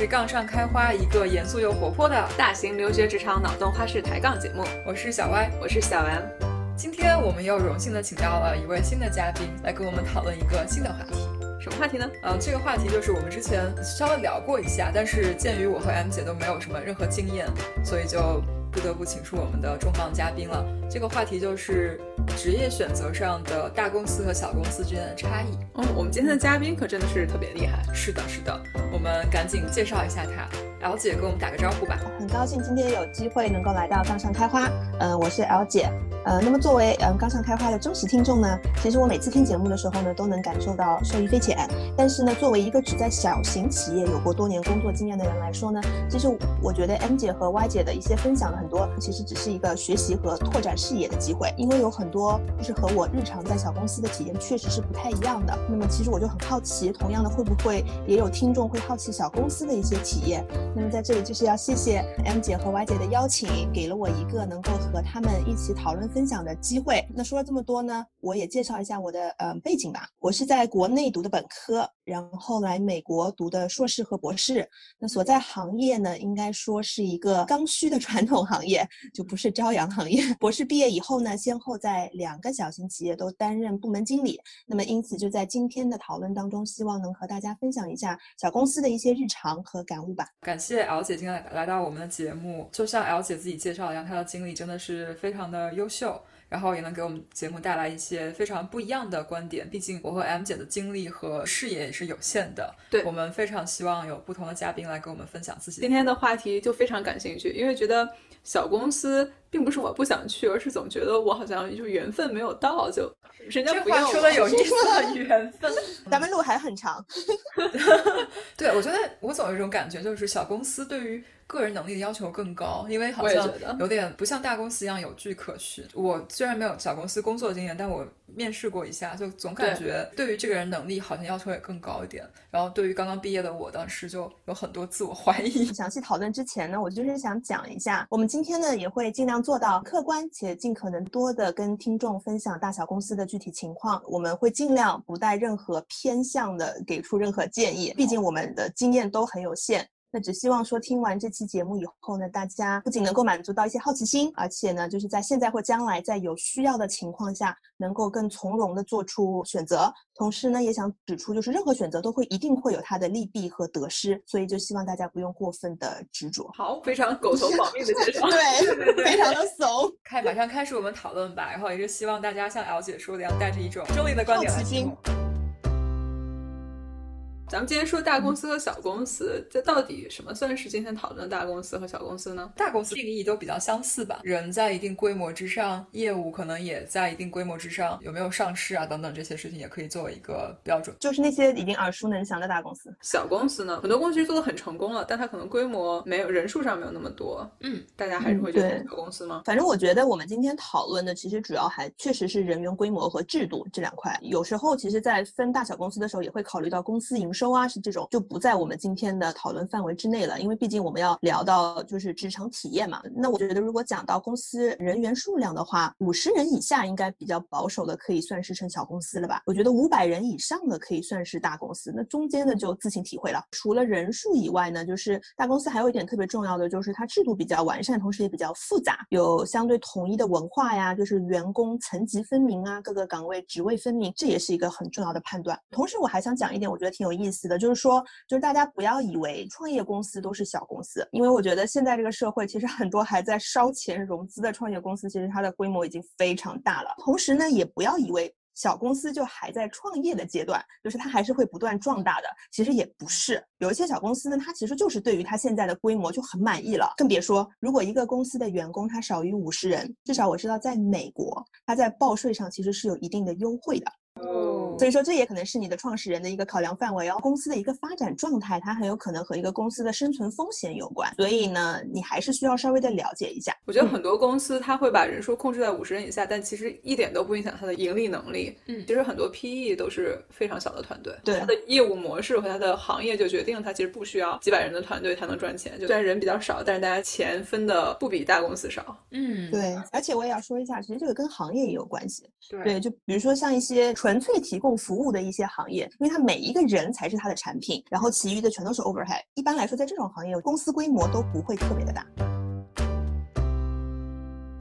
是杠上开花，一个严肃又活泼的大型留学职场脑洞花式抬杠节目。我是小歪，我是小 M。今天我们又荣幸的请到了一位新的嘉宾，来跟我们讨论一个新的话题。什么话题呢？呃，这个话题就是我们之前稍微聊过一下，但是鉴于我和 M 姐都没有什么任何经验，所以就不得不请出我们的重磅嘉宾了。这个话题就是职业选择上的大公司和小公司之间的差异。嗯，我们今天的嘉宾可真的是特别厉害。是的，是的，我们赶紧介绍一下他。L 姐跟我们打个招呼吧。很高兴今天有机会能够来到杠上开花。嗯，我是 L 姐。呃，那么作为嗯杠上开花的忠实听众呢，其实我每次听节目的时候呢，都能感受到受益匪浅。但是呢，作为一个只在小型企业有过多年工作经验的人来说呢，其实我觉得 M 姐和 Y 姐的一些分享的很多，其实只是一个学习和拓展视野的机会。因为有很多就是和我日常在小公司的体验确实是不太一样的。那么其实我就很好奇，同样的会不会也有听众会好奇小公司的一些体验？那么在这里就是要谢谢 M 姐和 Y 姐的邀请，给了我一个能够和他们一起讨论分享的机会。那说了这么多呢，我也介绍一下我的呃背景吧。我是在国内读的本科，然后来美国读的硕士和博士。那所在行业呢，应该说是一个刚需的传统行业，就不是朝阳行业。博士毕业以后呢，先后在两个小型企业都担任部门经理。那么因此就在今天的讨论当中，希望能和大家分享一下小公司的一些日常和感悟吧。感谢 L 姐今天来到我们的节目，就像 L 姐自己介绍一样，她的经历真的是非常的优秀，然后也能给我们节目带来一些非常不一样的观点。毕竟我和 M 姐的经历和视野也是有限的，对我们非常希望有不同的嘉宾来跟我们分享自己。今天的话题就非常感兴趣，因为觉得小公司并不是我不想去，而是总觉得我好像就缘分没有到，就人家这不要说的有意思，缘分。咱们路还很长。对，我觉得我总有一种感觉，就是小公司对于个人能力的要求更高，因为好像我也觉得有点不像大公司一样有据可循。我虽然没有小公司工作经验，但我面试过一下，就总感觉对于这个人能力好像要求也更高一点。然后对于刚刚毕业的我，当时就有很多自我怀疑。详细讨论之前呢，我就是想讲一下，我们今天呢也会尽量做到客观且尽可能多的跟听众分享大小公司的具体情况。我们会尽量不带任何偏向的给出任何建议，毕竟我们的经验都很有限。那只希望说听完这期节目以后呢，大家不仅能够满足到一些好奇心，而且呢，就是在现在或将来在有需要的情况下，能够更从容的做出选择。同时呢，也想指出，就是任何选择都会一定会有它的利弊和得失，所以就希望大家不用过分的执着。好，非常狗头保命的介绍。对，非常的怂。开，马上开始我们讨论吧。然后也是希望大家像 L 姐说的一样，带着一种中立的观点来好奇心。咱们今天说大公司和小公司，这到底什么算是今天讨论的大公司和小公司呢？大公司定义都比较相似吧，人在一定规模之上，业务可能也在一定规模之上，有没有上市啊等等这些事情也可以作为一个标准。就是那些已经耳熟能详的大公司。小公司呢，很多公司做的很成功了，但它可能规模没有人数上没有那么多。嗯，大家还是会觉得对小公司吗？反正我觉得我们今天讨论的其实主要还确实是人员规模和制度这两块。有时候其实，在分大小公司的时候，也会考虑到公司营收啊，是这种就不在我们今天的讨论范围之内了。因为毕竟我们要聊到就是职场体验嘛。那我觉得如果讲到公司人员数量的话，五十人以下应该比较保守的可以算是成小公司了吧？我觉得五百人以上的可以算是大公司。那中间的就自行体会了。除了人数以外呢，就是大公司还有一点特别重要的，就是它制度比较完善，同时也比较复杂，有相对统一的文化呀，就是员工层级分明啊，各个岗位职位分明，这也是一个很重要的判断。同时，我还想讲一点，我觉得挺有意思意思的，就是说，就是大家不要以为创业公司都是小公司，因为我觉得现在这个社会其实很多还在烧钱融资的创业公司，其实它的规模已经非常大了。同时呢，也不要以为。小公司就还在创业的阶段，就是它还是会不断壮大的。其实也不是，有一些小公司呢，它其实就是对于它现在的规模就很满意了。更别说，如果一个公司的员工他少于五十人，至少我知道在美国，它在报税上其实是有一定的优惠的。哦所以说，这也可能是你的创始人的一个考量范围哦。公司的一个发展状态，它很有可能和一个公司的生存风险有关。所以呢，你还是需要稍微的了解一下。我觉得很多公司它会把人数控制在五十人以下，但其实一点都不影响它的盈利能力。嗯其实很多 PE 都是非常小的团队，对它的业务模式和它的行业就决定了它其实不需要几百人的团队才能赚钱。就虽然人比较少，但是大家钱分的不比大公司少。嗯，对，而且我也要说一下，其实这个跟行业也有关系。对对，就比如说像一些纯粹提供服务的一些行业，因为它每一个人才是它的产品，然后其余的全都是 overhead。一般来说，在这种行业，公司规模都不会特别的大。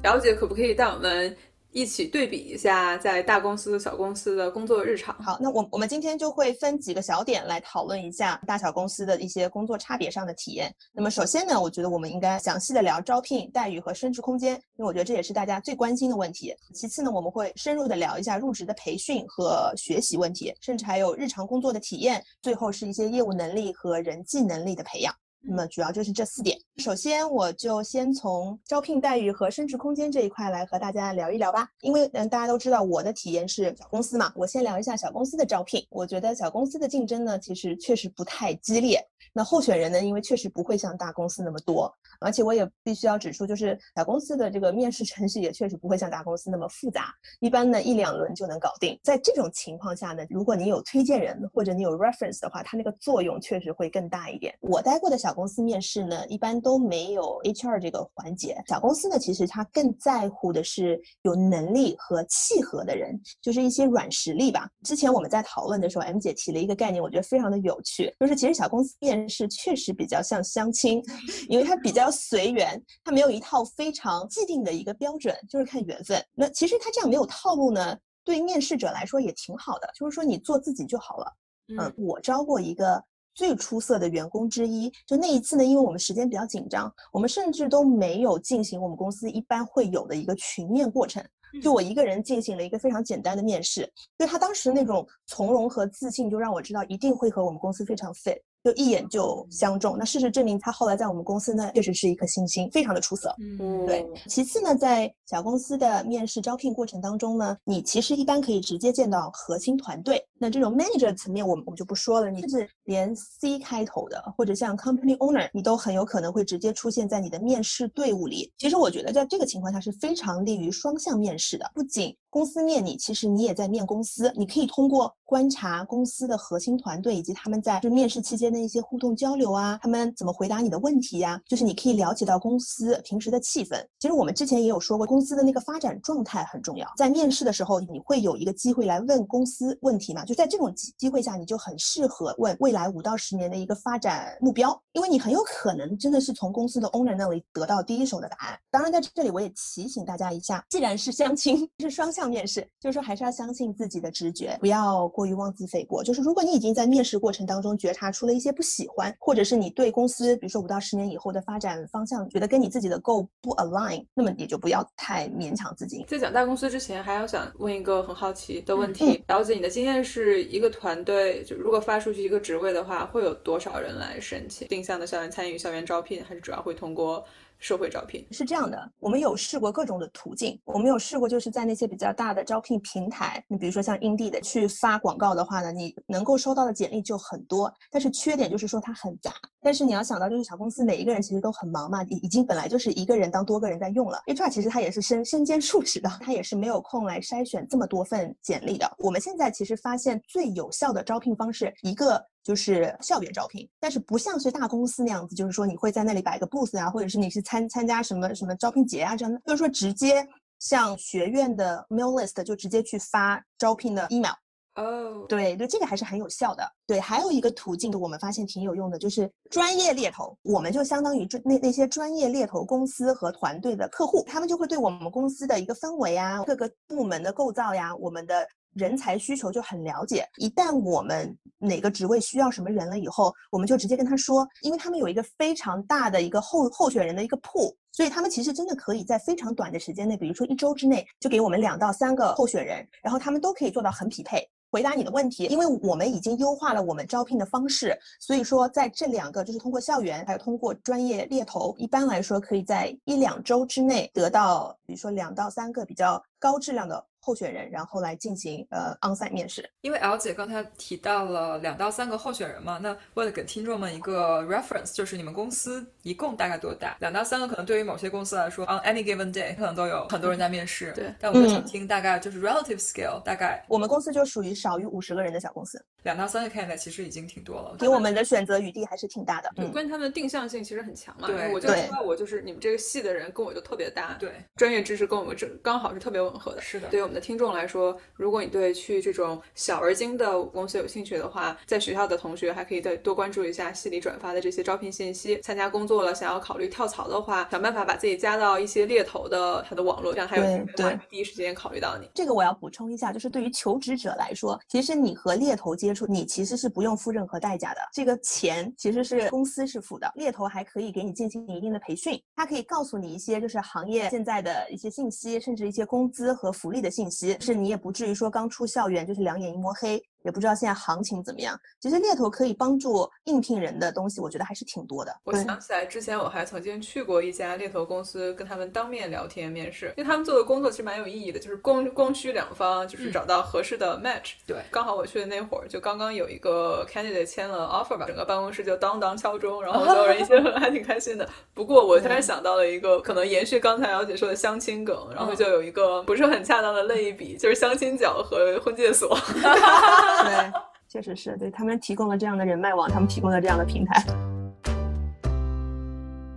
了解，可不可以带我们？一起对比一下，在大公司、小公司的工作日常。好，那我我们今天就会分几个小点来讨论一下大小公司的一些工作差别上的体验。那么首先呢，我觉得我们应该详细的聊招聘待遇和升职空间，因为我觉得这也是大家最关心的问题。其次呢，我们会深入的聊一下入职的培训和学习问题，甚至还有日常工作的体验。最后是一些业务能力和人际能力的培养。那么主要就是这四点。首先，我就先从招聘待遇和升职空间这一块来和大家聊一聊吧。因为嗯，大家都知道我的体验是小公司嘛，我先聊一下小公司的招聘。我觉得小公司的竞争呢，其实确实不太激烈。那候选人呢，因为确实不会像大公司那么多，而且我也必须要指出，就是小公司的这个面试程序也确实不会像大公司那么复杂，一般呢一两轮就能搞定。在这种情况下呢，如果你有推荐人或者你有 reference 的话，它那个作用确实会更大一点。我待过的小公司面试呢，一般都没有 HR 这个环节。小公司呢，其实他更在乎的是有能力和契合的人，就是一些软实力吧。之前我们在讨论的时候，M 姐提了一个概念，我觉得非常的有趣，就是其实小公司面试确实比较像相亲，因为它比较随缘，它没有一套非常既定的一个标准，就是看缘分。那其实他这样没有套路呢，对面试者来说也挺好的，就是说你做自己就好了。嗯，我招过一个。最出色的员工之一，就那一次呢，因为我们时间比较紧张，我们甚至都没有进行我们公司一般会有的一个群面过程，就我一个人进行了一个非常简单的面试，就他当时那种从容和自信，就让我知道一定会和我们公司非常 fit。就一眼就相中，那事实证明他后来在我们公司呢，确实是一颗星星，非常的出色。嗯，对。其次呢，在小公司的面试招聘过程当中呢，你其实一般可以直接见到核心团队。那这种 manager 层面，我们我们就不说了，你甚至连 C 开头的，或者像 company owner，你都很有可能会直接出现在你的面试队伍里。其实我觉得在这个情况下是非常利于双向面试的，不仅。公司面你，其实你也在面公司。你可以通过观察公司的核心团队以及他们在就面试期间的一些互动交流啊，他们怎么回答你的问题呀？就是你可以了解到公司平时的气氛。其实我们之前也有说过，公司的那个发展状态很重要。在面试的时候，你会有一个机会来问公司问题嘛？就在这种机机会下，你就很适合问未来五到十年的一个发展目标，因为你很有可能真的是从公司的 owner 那里得到第一手的答案。当然，在这里我也提醒大家一下，既然是相亲，是双。向面试，就是说还是要相信自己的直觉，不要过于妄自菲薄。就是如果你已经在面试过程当中觉察出了一些不喜欢，或者是你对公司，比如说五到十年以后的发展方向，觉得跟你自己的 goal 不 align，那么也就不要太勉强自己。在讲大公司之前，还要想问一个很好奇的问题：了解你的经验是是一个团队，就如果发出去一个职位的话，会有多少人来申请？定向的校园参与校园招聘，还是主要会通过？社会招聘是这样的，我们有试过各种的途径，我们有试过就是在那些比较大的招聘平台，你比如说像 Indeed 的去发广告的话呢，你能够收到的简历就很多，但是缺点就是说它很杂。但是你要想到，就是小公司每一个人其实都很忙嘛，已已经本来就是一个人当多个人在用了，HR 其实他也是身身兼数职的，他也是没有空来筛选这么多份简历的。我们现在其实发现最有效的招聘方式，一个。就是校园招聘，但是不像是大公司那样子，就是说你会在那里摆个 booth 啊，或者是你去参参加什么什么招聘节啊这样的，就是说直接向学院的 mail list 就直接去发招聘的 email。哦，对对，这个还是很有效的。对，还有一个途径，我们发现挺有用的，就是专业猎头，我们就相当于专那那些专业猎头公司和团队的客户，他们就会对我们公司的一个氛围啊，各个部门的构造呀，我们的。人才需求就很了解，一旦我们哪个职位需要什么人了以后，我们就直接跟他说，因为他们有一个非常大的一个候候选人的一个铺，所以他们其实真的可以在非常短的时间内，比如说一周之内，就给我们两到三个候选人，然后他们都可以做到很匹配，回答你的问题。因为我们已经优化了我们招聘的方式，所以说在这两个就是通过校园，还有通过专业猎头，一般来说可以在一两周之内得到，比如说两到三个比较高质量的。候选人，然后来进行呃 onsite 面试。因为 L 姐刚才提到了两到三个候选人嘛，那为了给听众们一个 reference，就是你们公司一共大概多大？两到三个可能对于某些公司来说，on any given day 可能都有很多人在面试。对，但我就想听大概就是 relative scale，大概我们公司就属于少于五十个人的小公司。两到三个 candidate 其实已经挺多了，给我们的选择余地还是挺大的。对，关键他们的定向性其实很强嘛。对，我就知道我就是你们这个系的人，跟我就特别搭。对，专业知识跟我们这刚好是特别吻合的。是的，对于我们的听众来说，如果你对去这种小而精的公司有兴趣的话，在学校的同学还可以再多关注一下系里转发的这些招聘信息。参加工作了，想要考虑跳槽的话，想办法把自己加到一些猎头的他的网络，这样他有对第一时间考虑到你。这个我要补充一下，就是对于求职者来说，其实你和猎头接触，你其实是。不用付任何代价的，这个钱其实是公司是付的。猎头还可以给你进行一定的培训，他可以告诉你一些就是行业现在的一些信息，甚至一些工资和福利的信息，是你也不至于说刚出校园就是两眼一抹黑。也不知道现在行情怎么样。其实猎头可以帮助应聘人的东西，我觉得还是挺多的。我想起来之前我还曾经去过一家猎头公司，跟他们当面聊天面试，因为他们做的工作其实蛮有意义的，就是供供需两方就是找到合适的 match。对，刚好我去的那会儿就刚刚有一个 candidate 签了 offer 吧，整个办公室就当当敲钟，然后所有人一些 还挺开心的。不过我突然想到了一个可能延续刚才姚姐说的相亲梗，然后就有一个不是很恰当的类比，就是相亲角和婚介所。对，确实是对他们提供了这样的人脉网，他们提供了这样的平台。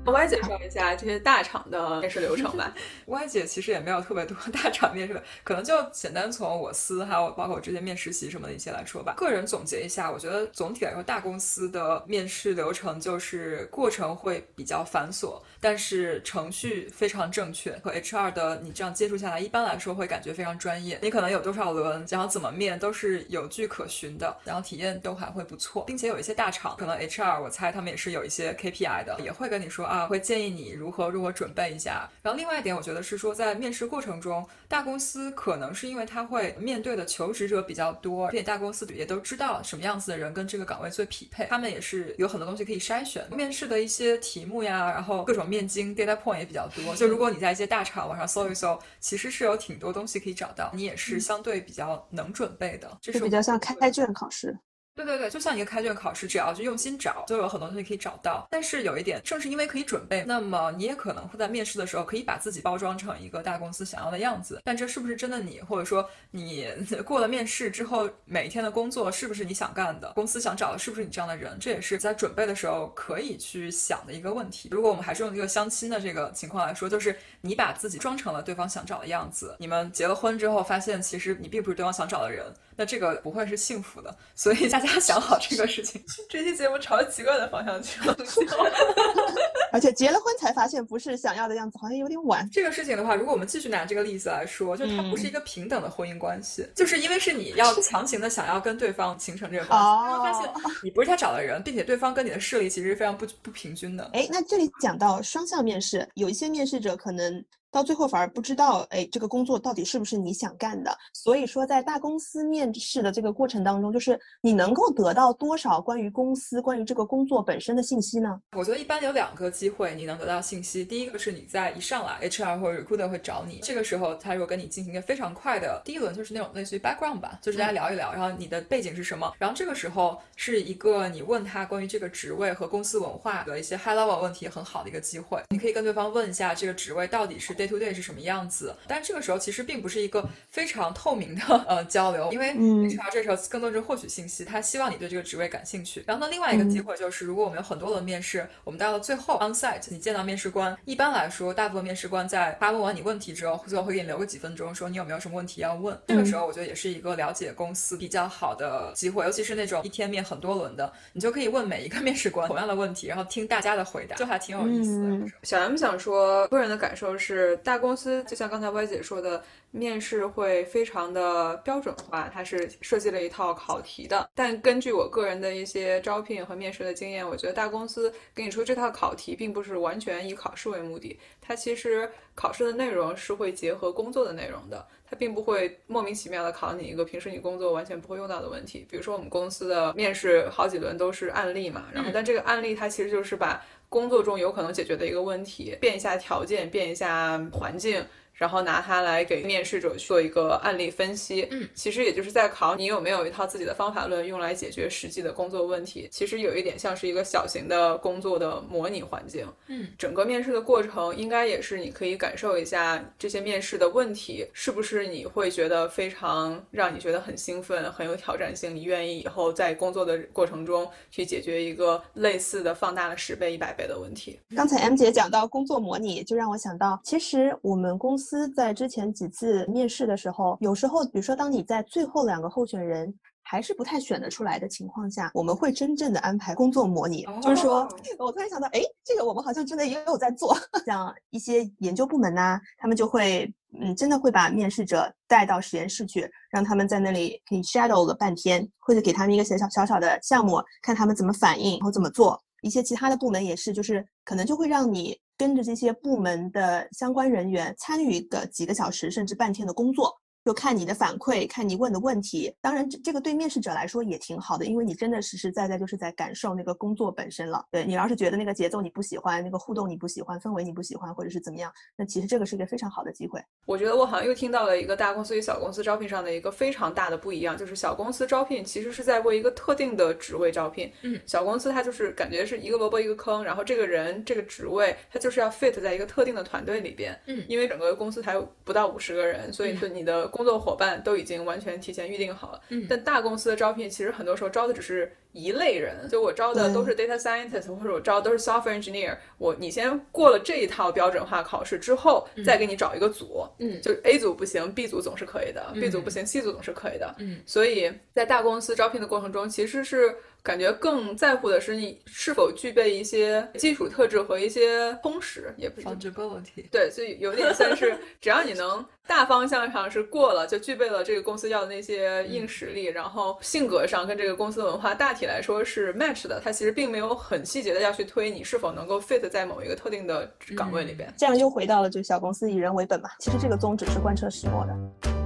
Y 姐介绍一下这些大厂的面试流程吧。Y 姐其实也没有特别多 大厂面试的，可能就简单从我司还有包括我之前面实习什么的一些来说吧。个人总结一下，我觉得总体来说大公司的面试流程就是过程会比较繁琐，但是程序非常正确。和 HR 的你这样接触下来，一般来说会感觉非常专业。你可能有多少轮，然后怎么面都是有据可循的，然后体验都还会不错，并且有一些大厂可能 HR 我猜他们也是有一些 KPI 的，也会跟你说。啊，会建议你如何如何准备一下。然后另外一点，我觉得是说，在面试过程中，大公司可能是因为他会面对的求职者比较多，并且大公司也都知道什么样子的人跟这个岗位最匹配，他们也是有很多东西可以筛选。面试的一些题目呀，然后各种面经 data point 也比较多。就如果你在一些大厂网上搜一搜，其实是有挺多东西可以找到，你也是相对比较能准备的。这是比较像开卷考试。对对对，就像一个开卷考试，只要去用心找，就有很多东西可以找到。但是有一点，正是因为可以准备，那么你也可能会在面试的时候可以把自己包装成一个大公司想要的样子。但这是不是真的你，或者说你 过了面试之后，每一天的工作是不是你想干的？公司想找的是不是你这样的人？这也是在准备的时候可以去想的一个问题。如果我们还是用一个相亲的这个情况来说，就是你把自己装成了对方想找的样子，你们结了婚之后发现其实你并不是对方想找的人。那这个不会是幸福的，所以大家想好这个事情。这期节目朝奇怪的方向去了，而且结了婚才发现不是想要的样子，好像有点晚。这个事情的话，如果我们继续拿这个例子来说，就它不是一个平等的婚姻关系，就是因为是你要强行的想要跟对方形成这个关系，然后发现你不是他找的人，并且对方跟你的势力其实是非常不不平均的。哎，那这里讲到双向面试，有一些面试者可能。到最后反而不知道，哎，这个工作到底是不是你想干的？所以说，在大公司面试的这个过程当中，就是你能够得到多少关于公司、关于这个工作本身的信息呢？我觉得一般有两个机会你能得到信息。第一个是你在一上来，HR 或者 recruiter 会找你，这个时候他如果跟你进行一个非常快的第一轮，就是那种类似于 background 吧，就是大家聊一聊，然后你的背景是什么，然后这个时候是一个你问他关于这个职位和公司文化的一些 high level 问题很好的一个机会，你可以跟对方问一下这个职位到底是 day to day 是什么样子，但这个时候其实并不是一个非常透明的呃交流，因为 HR 这时候更多是获取信息，他希望你对这个职位感兴趣。然后呢，另外一个机会就是，如果我们有很多轮面试，我们到了最后 on site，你见到面试官，一般来说，大部分面试官在他问完你问题之后，最后会给你留个几分钟，说你有没有什么问题要问。这个时候我觉得也是一个了解公司比较好的机会，尤其是那种一天面很多轮的，你就可以问每一个面试官同样的问题，然后听大家的回答，就还挺有意思的。小 M 想说，个人的感受是，大公司就像刚才歪姐说的。面试会非常的标准化，它是设计了一套考题的。但根据我个人的一些招聘和面试的经验，我觉得大公司给你出这套考题，并不是完全以考试为目的。它其实考试的内容是会结合工作的内容的，它并不会莫名其妙的考你一个平时你工作完全不会用到的问题。比如说我们公司的面试好几轮都是案例嘛，然后但这个案例它其实就是把工作中有可能解决的一个问题变一下条件，变一下环境。然后拿它来给面试者做一个案例分析。嗯，其实也就是在考你有没有一套自己的方法论，用来解决实际的工作问题。其实有一点像是一个小型的工作的模拟环境。嗯，整个面试的过程应该也是你可以感受一下这些面试的问题是不是你会觉得非常让你觉得很兴奋、很有挑战性，你愿意以后在工作的过程中去解决一个类似的放大了十倍、一百倍的问题。刚才 M 姐讲到工作模拟，就让我想到，其实我们公司在之前几次面试的时候，有时候，比如说当你在最后两个候选人。还是不太选得出来的情况下，我们会真正的安排工作模拟，就是说，我突然想到，哎，这个我们好像真的也有在做，像一些研究部门呐，他们就会，嗯，真的会把面试者带到实验室去，让他们在那里可以 shadow 了半天，或者给他们一个小小小小的项目，看他们怎么反应，然后怎么做。一些其他的部门也是，就是可能就会让你跟着这些部门的相关人员参与个几个小时甚至半天的工作。就看你的反馈，看你问的问题。当然，这这个对面试者来说也挺好的，因为你真的实实在在就是在感受那个工作本身了。对你要是觉得那个节奏你不喜欢，那个互动你不喜欢，氛围你不喜欢，或者是怎么样，那其实这个是一个非常好的机会。我觉得我好像又听到了一个大公司与小公司招聘上的一个非常大的不一样，就是小公司招聘其实是在为一个特定的职位招聘。嗯，小公司它就是感觉是一个萝卜一个坑，然后这个人这个职位他就是要 fit 在一个特定的团队里边。嗯，因为整个公司才不到五十个人，所以说你的工作伙伴都。已经完全提前预定好了，嗯，但大公司的招聘其实很多时候招的只是一类人，就我招的都是 data scientist，或者我招的都是 software engineer。我你先过了这一套标准化考试之后，再给你找一个组，嗯，就 A 组不行，B 组总是可以的；B 组不行，C 组总是可以的。嗯，所以在大公司招聘的过程中，其实是。感觉更在乎的是你是否具备一些基础特质和一些通识，也不是 fungibility。对，所以有点像是 只要你能大方向上是过了，就具备了这个公司要的那些硬实力，然后性格上跟这个公司文化大体来说是 match 的。它其实并没有很细节的要去推你是否能够 fit 在某一个特定的岗位里边。这样又回到了就小公司以人为本嘛。其实这个宗旨是贯彻始末的。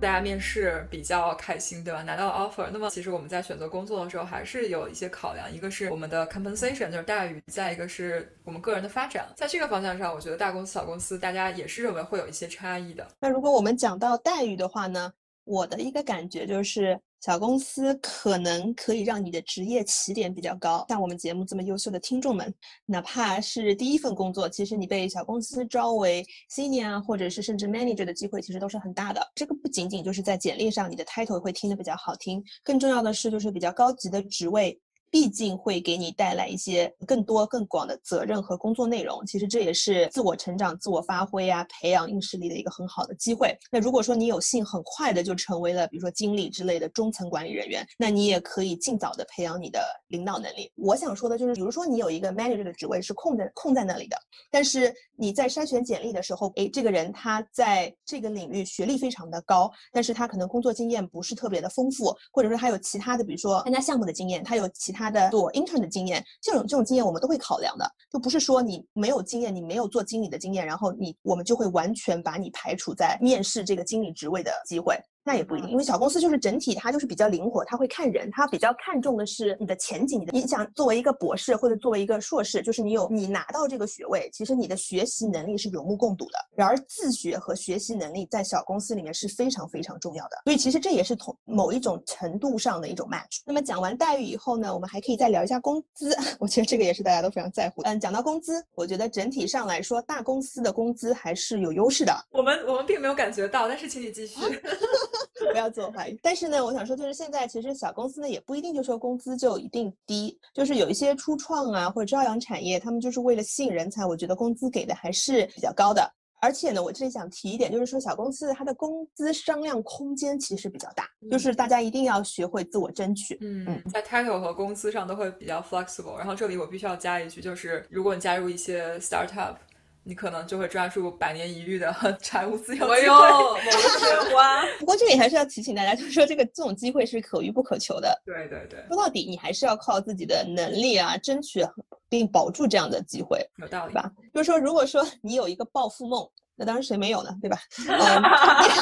大家面试比较开心，对吧？拿到 offer，那么其实我们在选择工作的时候还是有一些考量，一个是我们的 compensation，就是待遇；再一个是我们个人的发展。在这个方向上，我觉得大公司、小公司，大家也是认为会有一些差异的。那如果我们讲到待遇的话呢？我的一个感觉就是，小公司可能可以让你的职业起点比较高。像我们节目这么优秀的听众们，哪怕是第一份工作，其实你被小公司招为 senior 或者是甚至 manager 的机会，其实都是很大的。这个不仅仅就是在简历上你的 title 会听得比较好听，更重要的是就是比较高级的职位。毕竟会给你带来一些更多、更广的责任和工作内容。其实这也是自我成长、自我发挥啊，培养硬实力的一个很好的机会。那如果说你有幸很快的就成为了，比如说经理之类的中层管理人员，那你也可以尽早的培养你的领导能力。我想说的就是，比如说你有一个 manager 的职位是空在空在那里的，但是你在筛选简历的时候，哎，这个人他在这个领域学历非常的高，但是他可能工作经验不是特别的丰富，或者说他有其他的，比如说参加项目的经验，他有其他。他的做 intern 的经验，这种这种经验我们都会考量的，就不是说你没有经验，你没有做经理的经验，然后你我们就会完全把你排除在面试这个经理职位的机会。那也不一定，因为小公司就是整体，它就是比较灵活，它会看人，它比较看重的是你的前景。你的，你想作为一个博士或者作为一个硕士，就是你有你拿到这个学位，其实你的学习能力是有目共睹的。然而自学和学习能力在小公司里面是非常非常重要的，所以其实这也是同某一种程度上的一种 match。那么讲完待遇以后呢，我们还可以再聊一下工资，我觉得这个也是大家都非常在乎。嗯，讲到工资，我觉得整体上来说，大公司的工资还是有优势的。我们我们并没有感觉到，但是请你继续。不要自我怀疑。但是呢，我想说，就是现在其实小公司呢，也不一定就说工资就一定低，就是有一些初创啊或者朝阳产业，他们就是为了吸引人才，我觉得工资给的还是比较高的。而且呢，我这里想提一点，就是说小公司它的工资商量空间其实比较大，就是大家一定要学会自我争取。嗯嗯，在 title 和工资上都会比较 flexible。然后这里我必须要加一句，就是如果你加入一些 startup。你可能就会抓住百年一遇的财务自由机会。花。不过这里还是要提醒大家，就是说这个这种机会是可遇不可求的。对对对。说到底，你还是要靠自己的能力啊，争取并保住这样的机会。有道理吧？就是说，如果说你有一个暴富梦，那当然谁没有呢？对吧？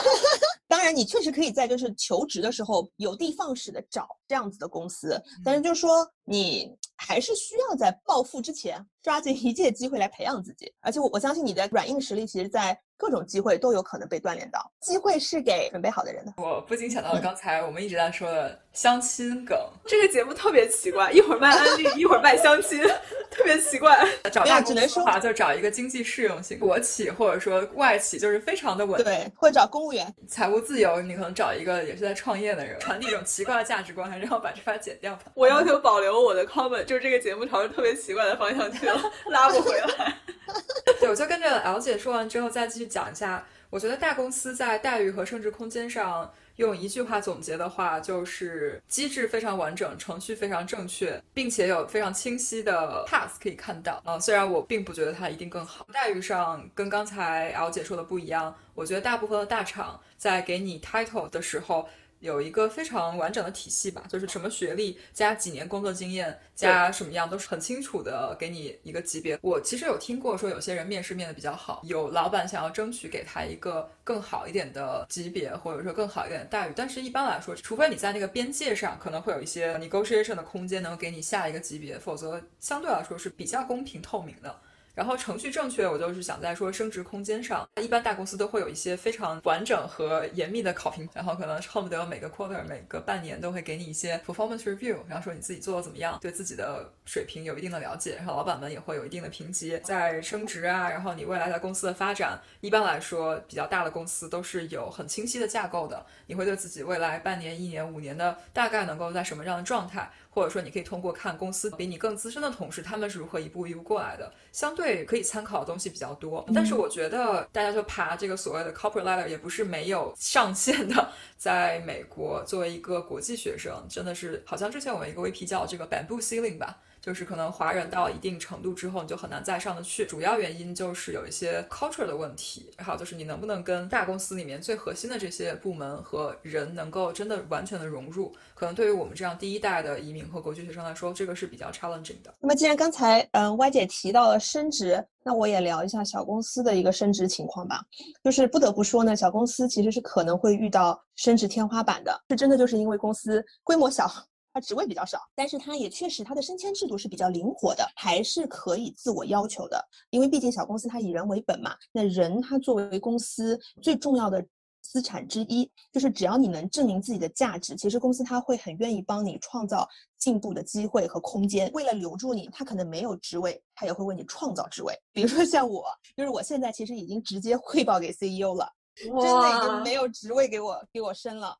当然，你确实可以在就是求职的时候有的放矢的找这样子的公司，但是就是说你还是需要在暴富之前。抓紧一切机会来培养自己。而且我我相信你的软硬实力，其实在各种机会都有可能被锻炼到。机会是给准备好的人的。我不禁想到了刚才我们一直在说的相亲梗，这个节目特别奇怪，一会儿卖安利，一会儿卖相亲，特别奇怪。找大公司的话，就找一个经济适用性国企或者说外企，就是非常的稳。对，或者找公务员。财务自由，你可能找一个也是在创业的人，传递一种奇怪的价值观，还是要把这块剪掉。我要求保留我的 comment，就是这个节目朝着特别奇怪的方向去了，拉不回来。对，我就跟着 L 姐说完之后，再继续讲一下。我觉得大公司在待遇和升职空间上，用一句话总结的话，就是机制非常完整，程序非常正确，并且有非常清晰的 path 可以看到。啊，虽然我并不觉得它一定更好。待遇上跟刚才 L 姐说的不一样，我觉得大部分的大厂在给你 title 的时候。有一个非常完整的体系吧，就是什么学历加几年工作经验加什么样都是很清楚的，给你一个级别。我其实有听过说有些人面试面的比较好，有老板想要争取给他一个更好一点的级别，或者说更好一点的待遇。但是一般来说，除非你在那个边界上可能会有一些 negotiation 的空间，能给你下一个级别，否则相对来说是比较公平透明的。然后程序正确，我就是想在说升职空间上，一般大公司都会有一些非常完整和严密的考评，然后可能恨不得每个 quarter 每个半年都会给你一些 performance review，然后说你自己做的怎么样，对自己的水平有一定的了解，然后老板们也会有一定的评级，在升职啊，然后你未来在公司的发展，一般来说比较大的公司都是有很清晰的架构的，你会对自己未来半年、一年、五年的大概能够在什么样的状态。或者说，你可以通过看公司比你更资深的同事，他们是如何一步一步过来的，相对可以参考的东西比较多。但是我觉得，大家就爬这个所谓的 corporate ladder 也不是没有上限的。在美国，作为一个国际学生，真的是好像之前我们一个 VP 叫这个 bamboo ceiling 吧。就是可能华人到一定程度之后，你就很难再上得去。主要原因就是有一些 culture 的问题，还有就是你能不能跟大公司里面最核心的这些部门和人能够真的完全的融入。可能对于我们这样第一代的移民和国际学生来说，这个是比较 challenging 的。那么既然刚才嗯 Y 姐提到了升职，那我也聊一下小公司的一个升职情况吧。就是不得不说呢，小公司其实是可能会遇到升职天花板的，是真的就是因为公司规模小。职位比较少，但是它也确实它的升迁制度是比较灵活的，还是可以自我要求的。因为毕竟小公司它以人为本嘛，那人他作为公司最重要的资产之一，就是只要你能证明自己的价值，其实公司它会很愿意帮你创造进步的机会和空间。为了留住你，他可能没有职位，他也会为你创造职位。比如说像我，就是我现在其实已经直接汇报给 CEO 了，真的已经没有职位给我给我升了。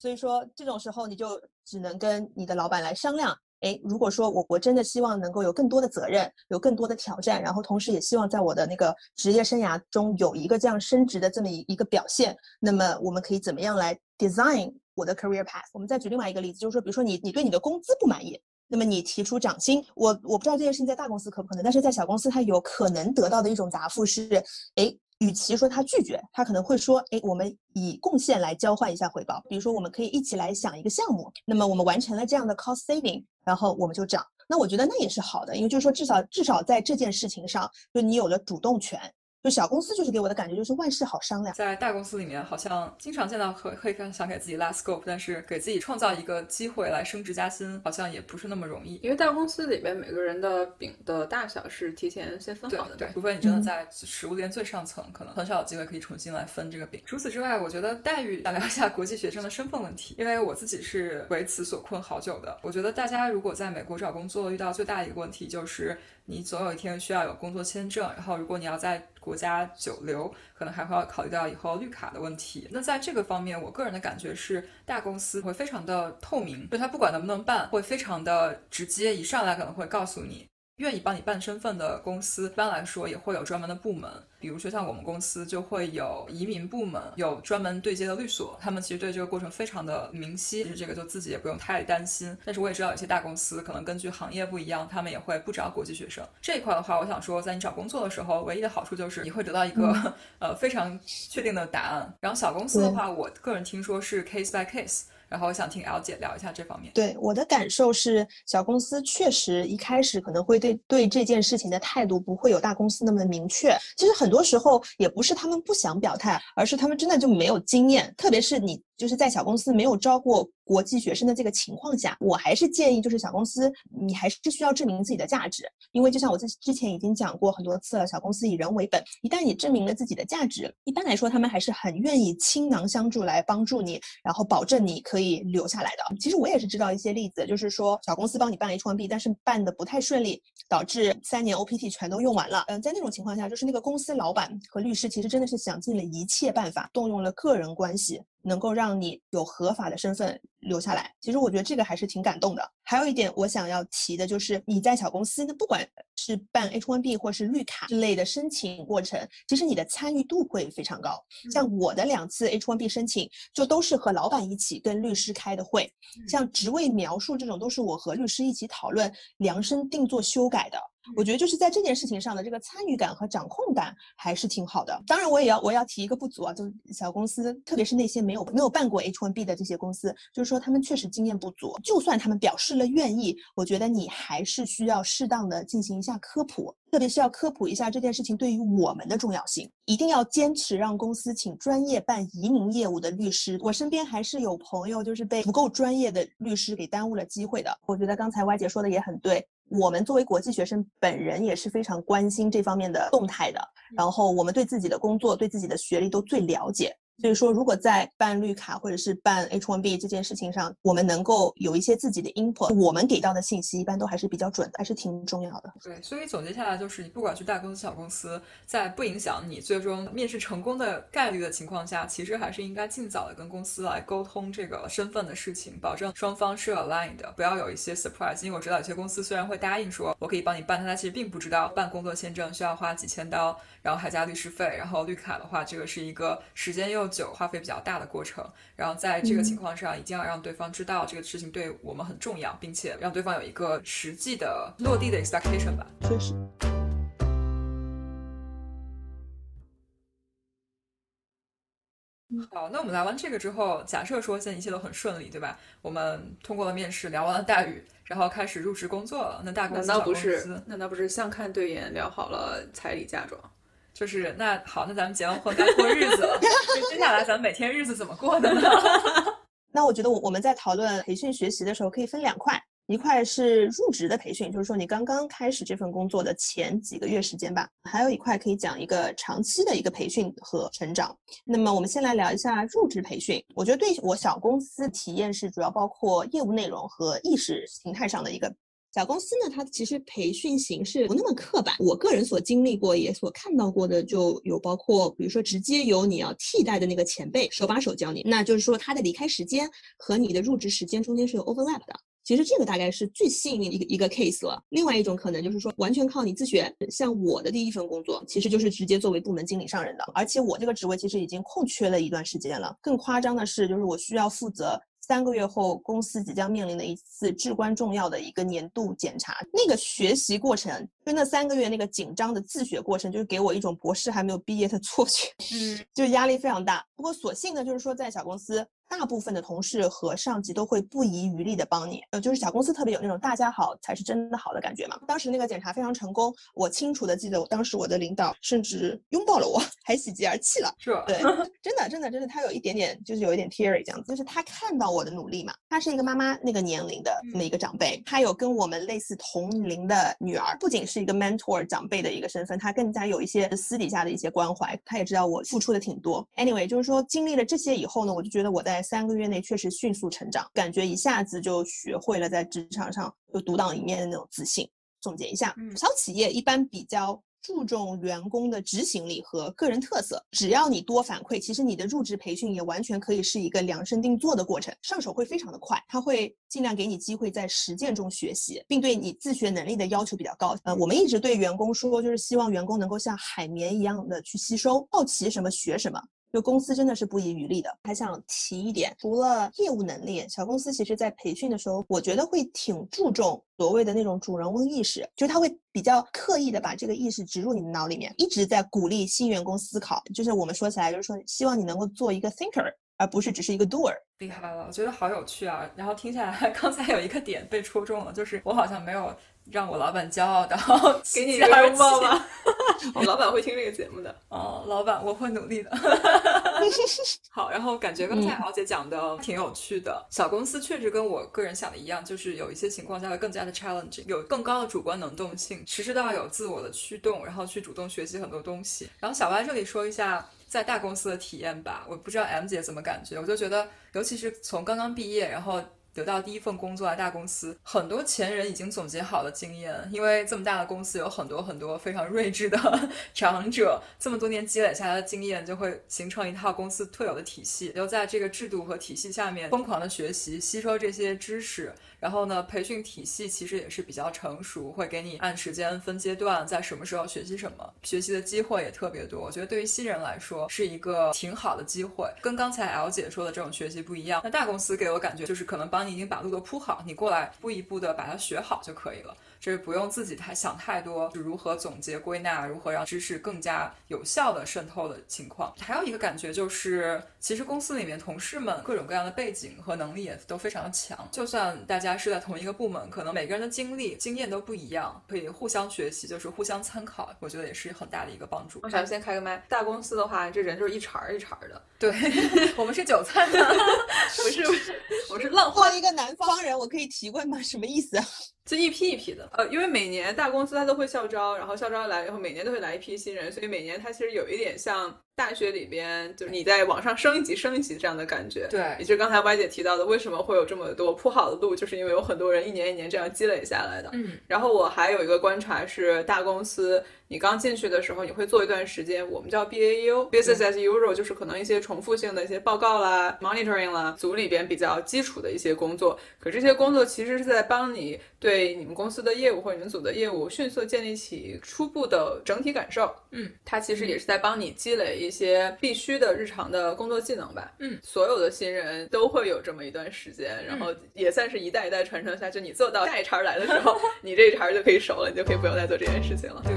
所以说这种时候你就只能跟你的老板来商量。哎，如果说我我真的希望能够有更多的责任，有更多的挑战，然后同时也希望在我的那个职业生涯中有一个这样升职的这么一一个表现，那么我们可以怎么样来 design 我的 career path？我们再举另外一个例子，就是说，比如说你你对你的工资不满意，那么你提出涨薪，我我不知道这件事情在大公司可不可能，但是在小公司它有可能得到的一种答复是，哎。与其说他拒绝，他可能会说：“哎，我们以贡献来交换一下回报。比如说，我们可以一起来想一个项目，那么我们完成了这样的 cost saving，然后我们就涨。那我觉得那也是好的，因为就是说至少至少在这件事情上，就你有了主动权。”就小公司就是给我的感觉就是万事好商量，在大公司里面好像经常见到会会想给自己拉 scope，但是给自己创造一个机会来升职加薪，好像也不是那么容易。因为大公司里边每个人的饼的大小是提前先分好的，对，除非你真的在食物链最上层，可能很少有机会可以重新来分这个饼。除此之外，我觉得待遇，想聊一下国际学生的身份问题，因为我自己是为此所困好久的。我觉得大家如果在美国找工作，遇到最大的一个问题就是。你总有一天需要有工作签证，然后如果你要在国家久留，可能还会要考虑到以后绿卡的问题。那在这个方面，我个人的感觉是，大公司会非常的透明，就他不管能不能办，会非常的直接，一上来可能会告诉你。愿意帮你办身份的公司，一般来说也会有专门的部门，比如说像我们公司就会有移民部门，有专门对接的律所，他们其实对这个过程非常的明晰，其实这个就自己也不用太担心。但是我也知道有些大公司可能根据行业不一样，他们也会不招国际学生。这一块的话，我想说，在你找工作的时候，唯一的好处就是你会得到一个 呃非常确定的答案。然后小公司的话，我个人听说是 case by case。然后我想听 L 姐聊一下这方面。对我的感受是，小公司确实一开始可能会对对这件事情的态度不会有大公司那么明确。其实很多时候也不是他们不想表态，而是他们真的就没有经验。特别是你就是在小公司没有招过国际学生的这个情况下，我还是建议，就是小公司你还是需要证明自己的价值，因为就像我在之前已经讲过很多次了，小公司以人为本，一旦你证明了自己的价值，一般来说他们还是很愿意倾囊相助来帮助你，然后保证你可以留下来的。其实我也是知道一些例子，就是说小公司帮你办 H1B，但是办的不太顺利，导致三年 OPT 全都用完了。嗯，在那种情况下，就是那个公司老板和律师其实真的是想尽了一切办法，动用了个人关系。能够让你有合法的身份留下来，其实我觉得这个还是挺感动的。还有一点我想要提的就是，你在小公司，那不管是办 H1B 或是绿卡之类的申请过程，其实你的参与度会非常高。像我的两次 H1B 申请，就都是和老板一起跟律师开的会，像职位描述这种，都是我和律师一起讨论、量身定做修改的。我觉得就是在这件事情上的这个参与感和掌控感还是挺好的。当然，我也要我要提一个不足啊，就是小公司，特别是那些没有没有办过 H1B 的这些公司，就是说他们确实经验不足。就算他们表示了愿意，我觉得你还是需要适当的进行一下科普，特别是要科普一下这件事情对于我们的重要性。一定要坚持让公司请专业办移民业务的律师。我身边还是有朋友就是被不够专业的律师给耽误了机会的。我觉得刚才歪姐说的也很对。我们作为国际学生，本人也是非常关心这方面的动态的。然后，我们对自己的工作、对自己的学历都最了解。所以说，如果在办绿卡或者是办 H1B 这件事情上，我们能够有一些自己的 input，我们给到的信息一般都还是比较准的，还是挺重要的。对，所以总结下来就是，你不管去大公司、小公司，在不影响你最终面试成功的概率的情况下，其实还是应该尽早的跟公司来沟通这个身份的事情，保证双方是 aligned 的，不要有一些 surprise。因为我知道有些公司虽然会答应说我可以帮你办，但他其实并不知道办工作签证需要花几千刀。然后还加律师费，然后绿卡的话，这个是一个时间又久、花费比较大的过程。然后在这个情况上，一定要让对方知道这个事情对我们很重要，并且让对方有一个实际的落地的 expectation 吧。确实。好，那我们聊完这个之后，假设说现在一切都很顺利，对吧？我们通过了面试，聊完了待遇，然后开始入职工作了。那大公司、难道不是？难道不是相看对眼，聊好了彩礼嫁妆？就是那好，那咱们结完婚该过日子了。接下来咱们每天日子怎么过的呢？那我觉得我我们在讨论培训学习的时候，可以分两块。一块是入职的培训，就是说你刚刚开始这份工作的前几个月时间吧。还有一块可以讲一个长期的一个培训和成长。那么我们先来聊一下入职培训。我觉得对我小公司体验是主要包括业务内容和意识形态上的一个。小公司呢，它其实培训形式不那么刻板。我个人所经历过也所看到过的，就有包括比如说直接由你要替代的那个前辈手把手教你，那就是说他的离开时间和你的入职时间中间是有 overlap 的。其实这个大概是最幸运的一个一个 case 了。另外一种可能就是说，完全靠你自学。像我的第一份工作，其实就是直接作为部门经理上任的，而且我这个职位其实已经空缺了一段时间了。更夸张的是，就是我需要负责三个月后公司即将面临的一次至关重要的一个年度检查。那个学习过程，就那三个月那个紧张的自学过程，就是给我一种博士还没有毕业的 错觉，嗯，就压力非常大。不过所幸呢，就是说在小公司。大部分的同事和上级都会不遗余力的帮你，呃，就是小公司特别有那种大家好才是真的好的感觉嘛。当时那个检查非常成功，我清楚的记得，我当时我的领导甚至拥抱了我，还喜极而泣了。是，对，真的，真的，真的，他有一点点，就是有一点 teary 这样子，就是他看到我的努力嘛。他是一个妈妈那个年龄的这么一个长辈，他有跟我们类似同龄的女儿，不仅是一个 mentor 长辈的一个身份，他更加有一些私底下的一些关怀。他也知道我付出的挺多。Anyway，就是说经历了这些以后呢，我就觉得我在。三个月内确实迅速成长，感觉一下子就学会了在职场上就独当一面的那种自信。总结一下，小企业一般比较注重员工的执行力和个人特色。只要你多反馈，其实你的入职培训也完全可以是一个量身定做的过程，上手会非常的快。他会尽量给你机会在实践中学习，并对你自学能力的要求比较高。呃，我们一直对员工说，就是希望员工能够像海绵一样的去吸收，好奇什么学什么。就公司真的是不遗余力的，还想提一点，除了业务能力，小公司其实在培训的时候，我觉得会挺注重所谓的那种主人翁意识，就是他会比较刻意的把这个意识植入你的脑里面，一直在鼓励新员工思考。就是我们说起来，就是说希望你能够做一个 thinker，而不是只是一个 doer。厉害了，我觉得好有趣啊！然后听下来，刚才有一个点被戳中了，就是我好像没有。让我老板骄傲的，给你一个拥抱吧？我老板会听这个节目的。哦，老板，我会努力的。好，然后感觉刚才敖姐讲的挺有趣的。小公司确实跟我个人想的一样，就是有一些情况下会更加的 challenging，有更高的主观能动性，其实都要有自我的驱动，然后去主动学习很多东西。然后小歪这里说一下在大公司的体验吧，我不知道 M 姐怎么感觉，我就觉得，尤其是从刚刚毕业，然后。得到第一份工作的大公司，很多前人已经总结好了经验，因为这么大的公司有很多很多非常睿智的 长者，这么多年积累下来的经验就会形成一套公司特有的体系，就在这个制度和体系下面疯狂的学习吸收这些知识。然后呢，培训体系其实也是比较成熟，会给你按时间分阶段，在什么时候学习什么，学习的机会也特别多。我觉得对于新人来说是一个挺好的机会，跟刚才 L 姐说的这种学习不一样。那大公司给我感觉就是可能帮你已经把路都铺好，你过来一步一步的把它学好就可以了。就是不用自己太想太多，就如何总结归纳，如何让知识更加有效的渗透的情况。还有一个感觉就是，其实公司里面同事们各种各样的背景和能力也都非常的强。就算大家是在同一个部门，可能每个人的经历、经验都不一样，可以互相学习，就是互相参考。我觉得也是很大的一个帮助。我想先开个麦。大公司的话，这人就是一茬儿一茬儿的。对，我们是韭菜吗，不是不是，我是浪花。一个南方人，我可以提问吗？什么意思？就一批一批的，呃，因为每年大公司它都会校招，然后校招来以后，每年都会来一批新人，所以每年它其实有一点像。大学里边，就是你在往上升一级、升一级这样的感觉。对，也就是刚才歪姐提到的，为什么会有这么多铺好的路，就是因为有很多人一年一年这样积累下来的。嗯。然后我还有一个观察是，大公司你刚进去的时候，你会做一段时间，我们叫 BAU（Business as Usual），就是可能一些重复性的一些报告啦、monitoring 啦，组里边比较基础的一些工作。可这些工作其实是在帮你对你们公司的业务或者你们组的业务迅速建立起初步的整体感受。嗯，它其实也是在帮你积累一些必须的日常的工作技能吧。嗯，所有的新人都会有这么一段时间，然后也算是一代一代传承下去。你做到下一茬来的时候，你这一茬就可以熟了，你就可以不用再做这件事情了。对。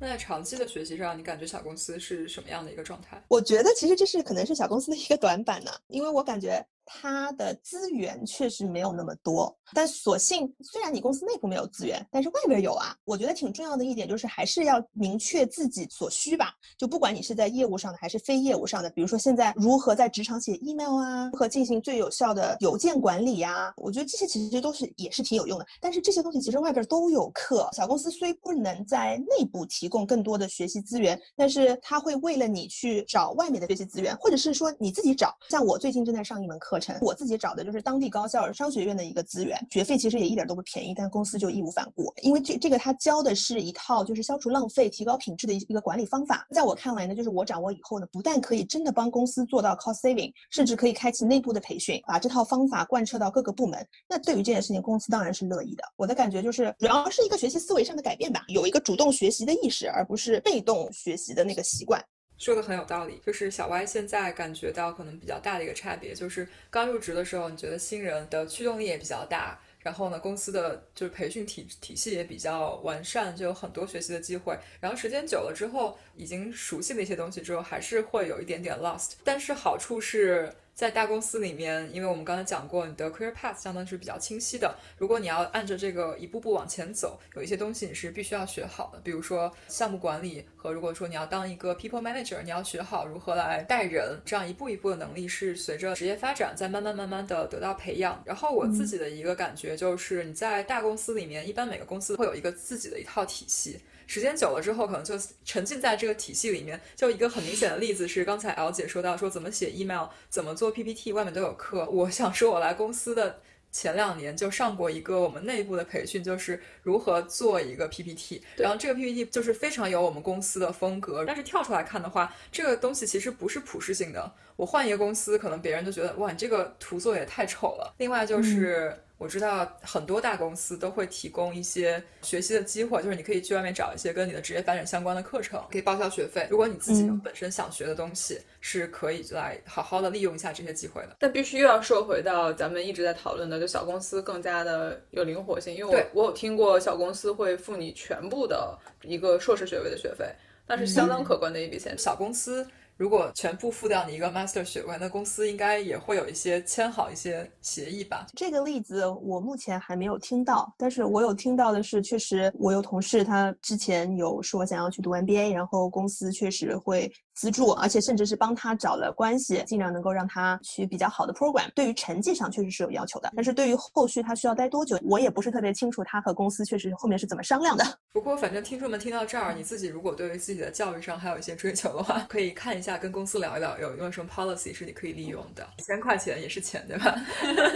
那在长期的学习上，你感觉小公司是什么样的一个状态？我觉得其实这是可能是小公司的一个短板呢，因为我感觉。它的资源确实没有那么多，但所幸虽然你公司内部没有资源，但是外边有啊。我觉得挺重要的一点就是还是要明确自己所需吧。就不管你是在业务上的还是非业务上的，比如说现在如何在职场写 email 啊，如何进行最有效的邮件管理呀，我觉得这些其实都是也是挺有用的。但是这些东西其实外边都有课。小公司虽不能在内部提供更多的学习资源，但是他会为了你去找外面的学习资源，或者是说你自己找。像我最近正在上一门课。我自己找的就是当地高校商学院的一个资源，学费其实也一点都不便宜，但公司就义无反顾，因为这这个他教的是一套就是消除浪费、提高品质的一一个管理方法。在我看来呢，就是我掌握以后呢，不但可以真的帮公司做到 cost saving，甚至可以开启内部的培训，把这套方法贯彻到各个部门。那对于这件事情，公司当然是乐意的。我的感觉就是主要是一个学习思维上的改变吧，有一个主动学习的意识，而不是被动学习的那个习惯。说的很有道理，就是小歪现在感觉到可能比较大的一个差别，就是刚入职的时候，你觉得新人的驱动力也比较大，然后呢，公司的就是培训体体系也比较完善，就有很多学习的机会。然后时间久了之后，已经熟悉的一些东西之后，还是会有一点点 lost。但是好处是。在大公司里面，因为我们刚才讲过，你的 career path 相当是比较清晰的。如果你要按着这个一步步往前走，有一些东西你是必须要学好的，比如说项目管理和如果说你要当一个 people manager，你要学好如何来带人，这样一步一步的能力是随着职业发展在慢慢慢慢的得到培养。然后我自己的一个感觉就是，你在大公司里面，一般每个公司会有一个自己的一套体系。时间久了之后，可能就沉浸在这个体系里面。就一个很明显的例子是，刚才 L 姐说到说怎么写 email，怎么做 PPT，外面都有课。我想说，我来公司的前两年就上过一个我们内部的培训，就是如何做一个 PPT。然后这个 PPT 就是非常有我们公司的风格。但是跳出来看的话，这个东西其实不是普适性的。我换一个公司，可能别人都觉得哇，你这个图做也太丑了。另外就是。我知道很多大公司都会提供一些学习的机会，就是你可以去外面找一些跟你的职业发展相关的课程，可以报销学费。如果你自己有本身想学的东西，是可以来好好的利用一下这些机会的。但必须又要说回到咱们一直在讨论的，就小公司更加的有灵活性。因为我我有听过小公司会付你全部的一个硕士学位的学费，那是相当可观的一笔钱。小公司。如果全部付掉你一个 master 学位，那公司应该也会有一些签好一些协议吧？这个例子我目前还没有听到，但是我有听到的是，确实我有同事他之前有说想要去读 MBA，然后公司确实会。资助，而且甚至是帮他找了关系，尽量能够让他去比较好的 program。对于成绩上确实是有要求的，但是对于后续他需要待多久，我也不是特别清楚。他和公司确实后面是怎么商量的。不过反正听众们听到这儿，你自己如果对于自己的教育上还有一些追求的话，可以看一下，跟公司聊一聊，有没有什么 policy 是你可以利用的。几千块钱也是钱，对吧？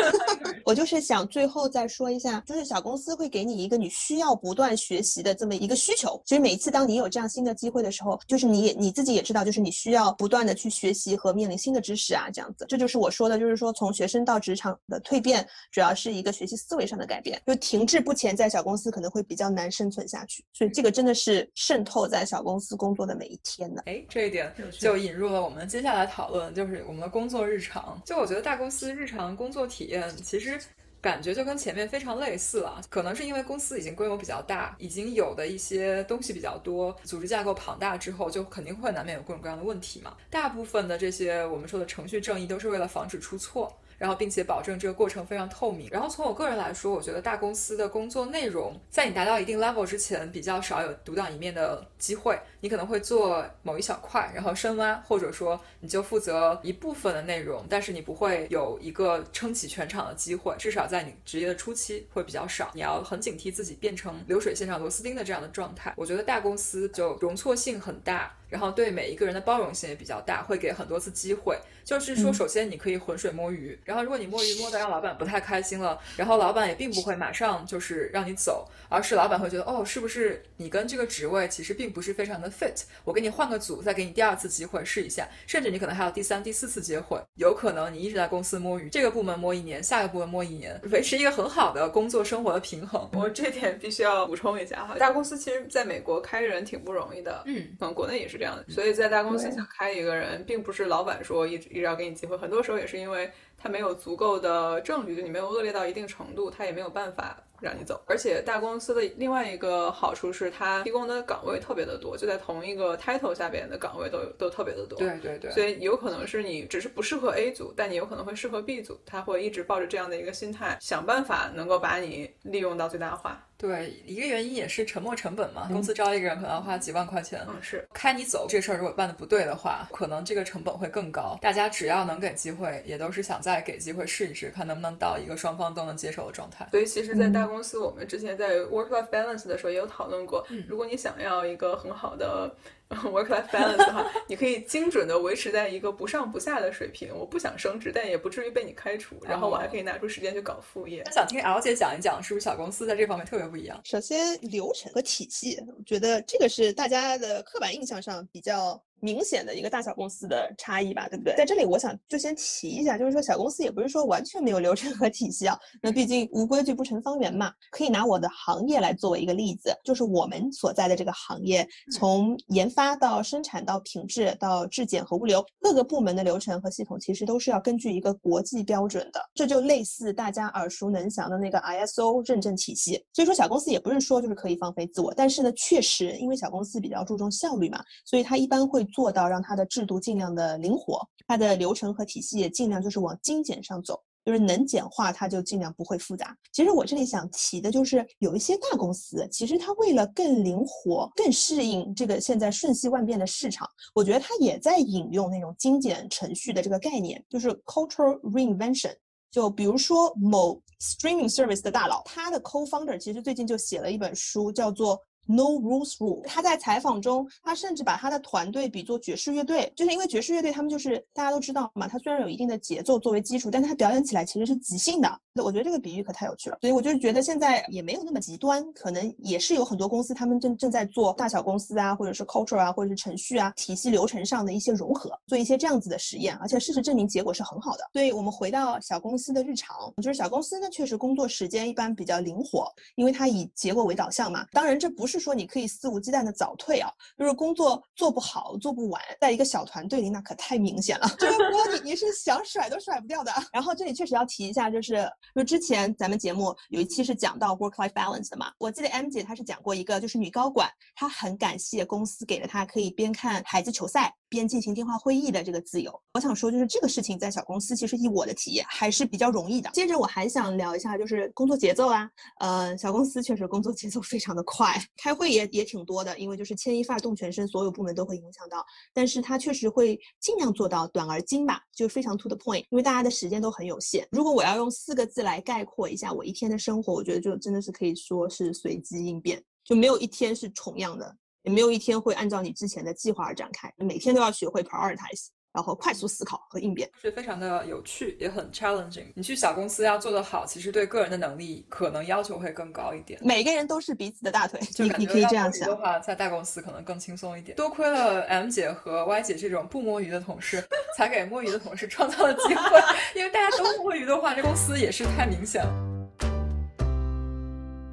我就是想最后再说一下，就是小公司会给你一个你需要不断学习的这么一个需求。所以每一次当你有这样新的机会的时候，就是你你自己也知道，就是你需要不断的去学习和面临新的知识啊，这样子。这就是我说的，就是说从学生到职场的蜕变，主要是一个学习思维上的改变。就停滞不前，在小公司可能会比较难生存下去。所以这个真的是渗透在小公司工作的每一天的。哎，这一点就引入了我们接下来讨论，就是我们的工作日常。就我觉得大公司日常工作体验其实。感觉就跟前面非常类似了，可能是因为公司已经规模比较大，已经有的一些东西比较多，组织架构庞大之后，就肯定会难免有各种各样的问题嘛。大部分的这些我们说的程序正义，都是为了防止出错。然后，并且保证这个过程非常透明。然后，从我个人来说，我觉得大公司的工作内容，在你达到一定 level 之前，比较少有独当一面的机会。你可能会做某一小块，然后深挖，或者说你就负责一部分的内容，但是你不会有一个撑起全场的机会。至少在你职业的初期会比较少。你要很警惕自己变成流水线上螺丝钉的这样的状态。我觉得大公司就容错性很大。然后对每一个人的包容性也比较大，会给很多次机会。就是说，首先你可以浑水摸鱼，然后如果你摸鱼摸的让老板不太开心了，然后老板也并不会马上就是让你走，而是老板会觉得，哦，是不是你跟这个职位其实并不是非常的 fit，我给你换个组，再给你第二次机会试一下，甚至你可能还有第三、第四次机会。有可能你一直在公司摸鱼，这个部门摸一年，下个部门摸一年，维持一个很好的工作生活的平衡。我这点必须要补充一下哈，大公司其实在美国开人挺不容易的，嗯，可能国内也是这样的，所以在大公司想开一个人，并不是老板说一直一直要给你机会，很多时候也是因为他没有足够的证据，就你没有恶劣到一定程度，他也没有办法。让你走，而且大公司的另外一个好处是，它提供的岗位特别的多，就在同一个 title 下边的岗位都都特别的多。对对对，所以有可能是你只是不适合 A 组，但你有可能会适合 B 组，他会一直抱着这样的一个心态，想办法能够把你利用到最大化。对，一个原因也是沉没成本嘛，公司招一个人可能要花几万块钱，嗯，是开你走这事儿如果办的不对的话，可能这个成本会更高。大家只要能给机会，也都是想再给机会试一试，看能不能到一个双方都能接受的状态。所以其实，在大公司，我们之前在 work-life balance 的时候也有讨论过，如果你想要一个很好的。work-life balance 的话，你可以精准的维持在一个不上不下的水平。我不想升职，但也不至于被你开除。然后我还可以拿出时间去搞副业。想听 L 姐讲一讲，是不是小公司在这方面特别不一样？首先，流程和体系，我觉得这个是大家的刻板印象上比较。明显的一个大小公司的差异吧，对不对？在这里，我想就先提一下，就是说小公司也不是说完全没有流程和体系啊。那毕竟无规矩不成方圆嘛。可以拿我的行业来作为一个例子，就是我们所在的这个行业，从研发到生产到品质到质检和物流，各个部门的流程和系统其实都是要根据一个国际标准的。这就类似大家耳熟能详的那个 ISO 认证体系。所以说小公司也不是说就是可以放飞自我，但是呢，确实因为小公司比较注重效率嘛，所以它一般会。做到让它的制度尽量的灵活，它的流程和体系也尽量就是往精简上走，就是能简化它就尽量不会复杂。其实我这里想提的就是有一些大公司，其实它为了更灵活、更适应这个现在瞬息万变的市场，我觉得它也在引用那种精简程序的这个概念，就是 cultural reinvention。就比如说某 streaming service 的大佬，他的 co-founder 其实最近就写了一本书，叫做。No rules rule。他在采访中，他甚至把他的团队比作爵士乐队，就是因为爵士乐队他们就是大家都知道嘛，他虽然有一定的节奏作为基础，但他表演起来其实是即兴的。我觉得这个比喻可太有趣了，所以我就是觉得现在也没有那么极端，可能也是有很多公司他们正正在做大小公司啊，或者是 culture 啊，或者是程序啊，体系流程上的一些融合，做一些这样子的实验，而且事实证明结果是很好的。所以我们回到小公司的日常，就是小公司呢确实工作时间一般比较灵活，因为它以结果为导向嘛。当然这不是。是说你可以肆无忌惮的早退啊，就是工作做不好、做不完，在一个小团队里那可太明显了，就是你你是想甩都甩不掉的。然后这里确实要提一下，就是就之前咱们节目有一期是讲到 work-life balance 的嘛，我记得 M 姐她是讲过一个，就是女高管她很感谢公司给了她可以边看孩子球赛边进行电话会议的这个自由。我想说，就是这个事情在小公司，其实以我的体验还是比较容易的。接着我还想聊一下，就是工作节奏啊，呃，小公司确实工作节奏非常的快，开会也也挺多的，因为就是牵一发动全身，所有部门都会影响到。但是它确实会尽量做到短而精吧，就非常 to the point，因为大家的时间都很有限。如果我要用四个字来概括一下我一天的生活，我觉得就真的是可以说是随机应变，就没有一天是重样的。也没有一天会按照你之前的计划而展开，每天都要学会 prioritize，然后快速思考和应变，是非常的有趣，也很 challenging。你去小公司要做得好，其实对个人的能力可能要求会更高一点。每个人都是彼此的大腿，就你可以这样想的话，在大公司可能更轻松一点。多亏了 M 姐和 Y 姐这种不摸鱼的同事，才给摸鱼的同事创造了机会。因为大家都摸鱼的话，这公司也是太明显了。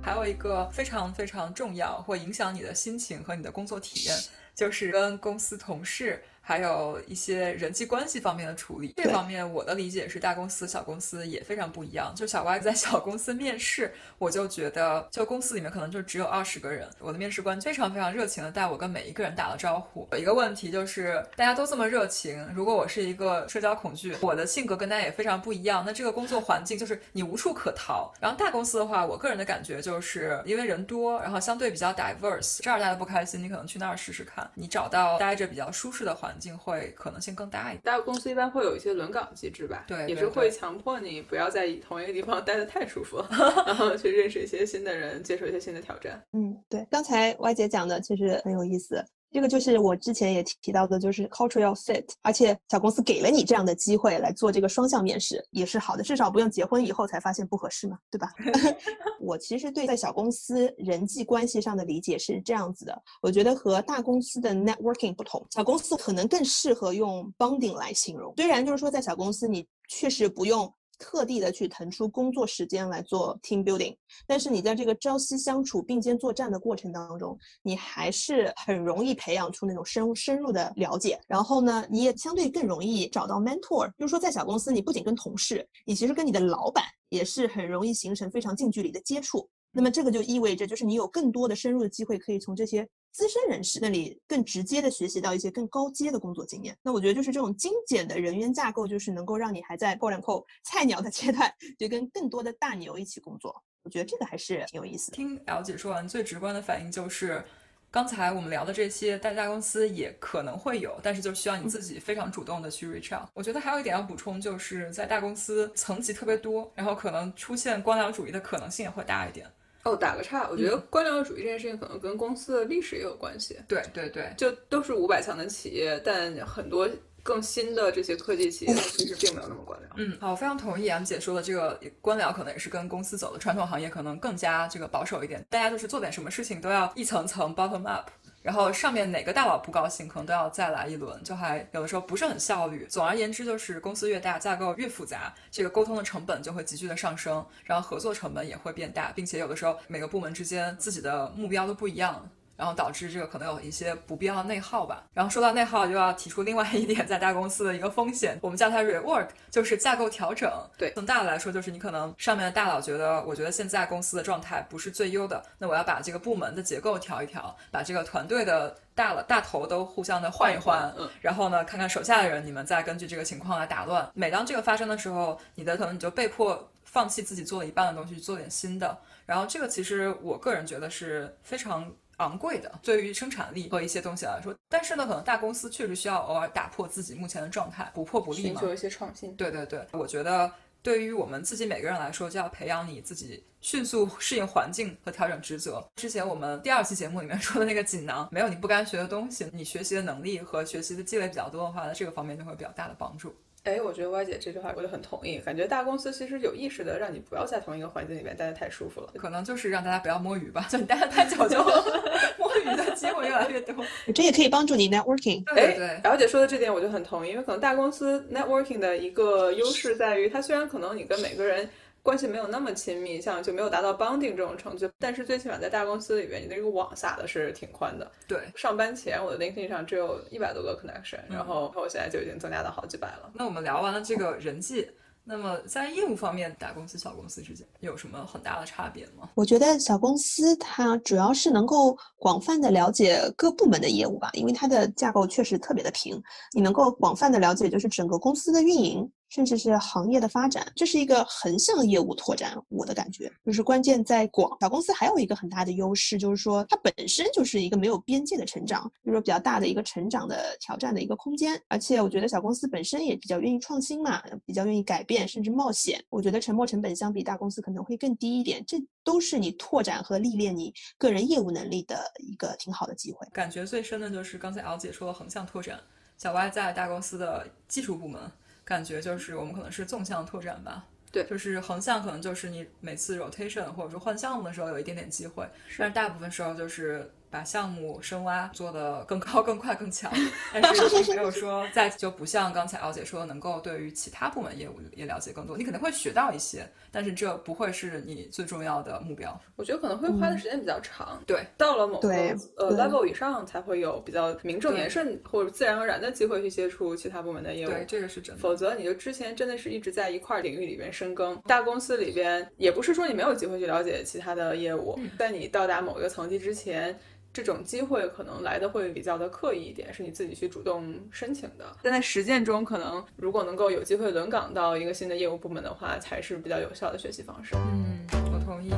还有一个非常非常重要，会影响你的心情和你的工作体验，就是跟公司同事。还有一些人际关系方面的处理，这方面我的理解是大公司、小公司也非常不一样。就小歪在 小公司面试，我就觉得，就公司里面可能就只有二十个人，我的面试官非常非常热情的带我跟每一个人打了招呼。有一个问题就是，大家都这么热情，如果我是一个社交恐惧，我的性格跟大家也非常不一样，那这个工作环境就是你无处可逃。然后大公司的话，我个人的感觉就是因为人多，然后相对比较 diverse，这儿待的不开心，你可能去那儿试试看，你找到待着比较舒适的环。环境会可能性更大一点。大公司一般会有一些轮岗机制吧？对，也是会强迫你不要在同一个地方待得太舒服，然后去认识一些新的人，接受一些新的挑战。嗯，对，刚才歪姐讲的其实很有意思。这个就是我之前也提到的，就是 cultural fit，而且小公司给了你这样的机会来做这个双向面试，也是好的，至少不用结婚以后才发现不合适嘛，对吧？我其实对在小公司人际关系上的理解是这样子的，我觉得和大公司的 networking 不同，小公司可能更适合用 bonding 来形容。虽然就是说在小公司你确实不用。特地的去腾出工作时间来做 team building，但是你在这个朝夕相处、并肩作战的过程当中，你还是很容易培养出那种深深入的了解。然后呢，你也相对更容易找到 mentor。就是说，在小公司，你不仅跟同事，你其实跟你的老板也是很容易形成非常近距离的接触。那么这个就意味着，就是你有更多的深入的机会，可以从这些资深人士那里更直接的学习到一些更高阶的工作经验。那我觉得，就是这种精简的人员架构，就是能够让你还在 “quote unquote” 菜鸟的阶段，就跟更多的大牛一起工作。我觉得这个还是挺有意思。听 L 姐说完，最直观的反应就是，刚才我们聊的这些，大家公司也可能会有，但是就需要你自己非常主动的去 reach out。我觉得还有一点要补充，就是在大公司层级特别多，然后可能出现官僚主义的可能性也会大一点。哦，打个岔，我觉得官僚主义这件事情可能跟公司的历史也有关系。对对对，就都是五百强的企业，但很多更新的这些科技企业其实并没有那么官僚。嗯，好，我非常同意 M 姐说的这个官僚可能也是跟公司走的，传统行业可能更加这个保守一点，大家就是做点什么事情都要一层层 bottom up。然后上面哪个大佬不高兴，可能都要再来一轮，就还有的时候不是很效率。总而言之，就是公司越大，架构越复杂，这个沟通的成本就会急剧的上升，然后合作成本也会变大，并且有的时候每个部门之间自己的目标都不一样。然后导致这个可能有一些不必要的内耗吧。然后说到内耗，就要提出另外一点，在大公司的一个风险，我们叫它 rework，就是架构调整。对，从大的来说，就是你可能上面的大佬觉得，我觉得现在公司的状态不是最优的，那我要把这个部门的结构调一调，把这个团队的大了大头都互相的换一换，嗯，然后呢，看看手下的人，你们再根据这个情况来打乱。每当这个发生的时候，你的可能你就被迫放弃自己做了一半的东西，去做点新的。然后这个其实我个人觉得是非常。昂贵的，对于生产力和一些东西来说，但是呢，可能大公司确实需要偶尔打破自己目前的状态，不破不立嘛，寻求一些创新。对对对，我觉得对于我们自己每个人来说，就要培养你自己迅速适应环境和调整职责。之前我们第二期节目里面说的那个锦囊，没有你不该学的东西，你学习的能力和学习的积累比较多的话，那这个方面就会比较大的帮助。哎，我觉得歪姐这句话我就很同意，感觉大公司其实有意识的让你不要在同一个环境里面待得太舒服了，可能就是让大家不要摸鱼吧，就你待得太久就 摸鱼的机会越来越多。这也可以帮助你 networking。对对姚姐说的这点我就很同意，因为可能大公司 networking 的一个优势在于，它虽然可能你跟每个人。关系没有那么亲密，像就没有达到 bonding 这种程度，但是最起码在大公司里边，你的这个网撒的是挺宽的。对，上班前我的 LinkedIn 上只有一百多个 connection，然后我现在就已经增加到好几百了。那我们聊完了这个人际，那么在业务方面，大公司、小公司之间有什么很大的差别吗？我觉得小公司它主要是能够广泛的了解各部门的业务吧，因为它的架构确实特别的平，你能够广泛的了解就是整个公司的运营。甚至是行业的发展，这是一个横向业务拓展。我的感觉就是关键在广。小公司还有一个很大的优势，就是说它本身就是一个没有边界的成长，就是说比较大的一个成长的挑战的一个空间。而且我觉得小公司本身也比较愿意创新嘛，比较愿意改变，甚至冒险。我觉得沉没成本相比大公司可能会更低一点。这都是你拓展和历练你个人业务能力的一个挺好的机会。感觉最深的就是刚才敖姐说的横向拓展。小歪在大公司的技术部门。感觉就是我们可能是纵向拓展吧，对，就是横向可能就是你每次 rotation 或者说换项目的时候有一点点机会，但是大部分时候就是。把项目深挖做得更高、更快、更强，但是 没有说在就不像刚才敖姐说的，能够对于其他部门业务也了解更多。你可能会学到一些，但是这不会是你最重要的目标。我觉得可能会花的时间比较长。对，到了某个呃 level 以上，才会有比较名正言顺或者自然而然的机会去接触其他部门的业务。对，这个是真的。否则你就之前真的是一直在一块领域里边深耕。大公司里边也不是说你没有机会去了解其他的业务，在你到达某一个层级之前。这种机会可能来的会比较的刻意一点，是你自己去主动申请的。但在实践中，可能如果能够有机会轮岗到一个新的业务部门的话，才是比较有效的学习方式。嗯，我同意。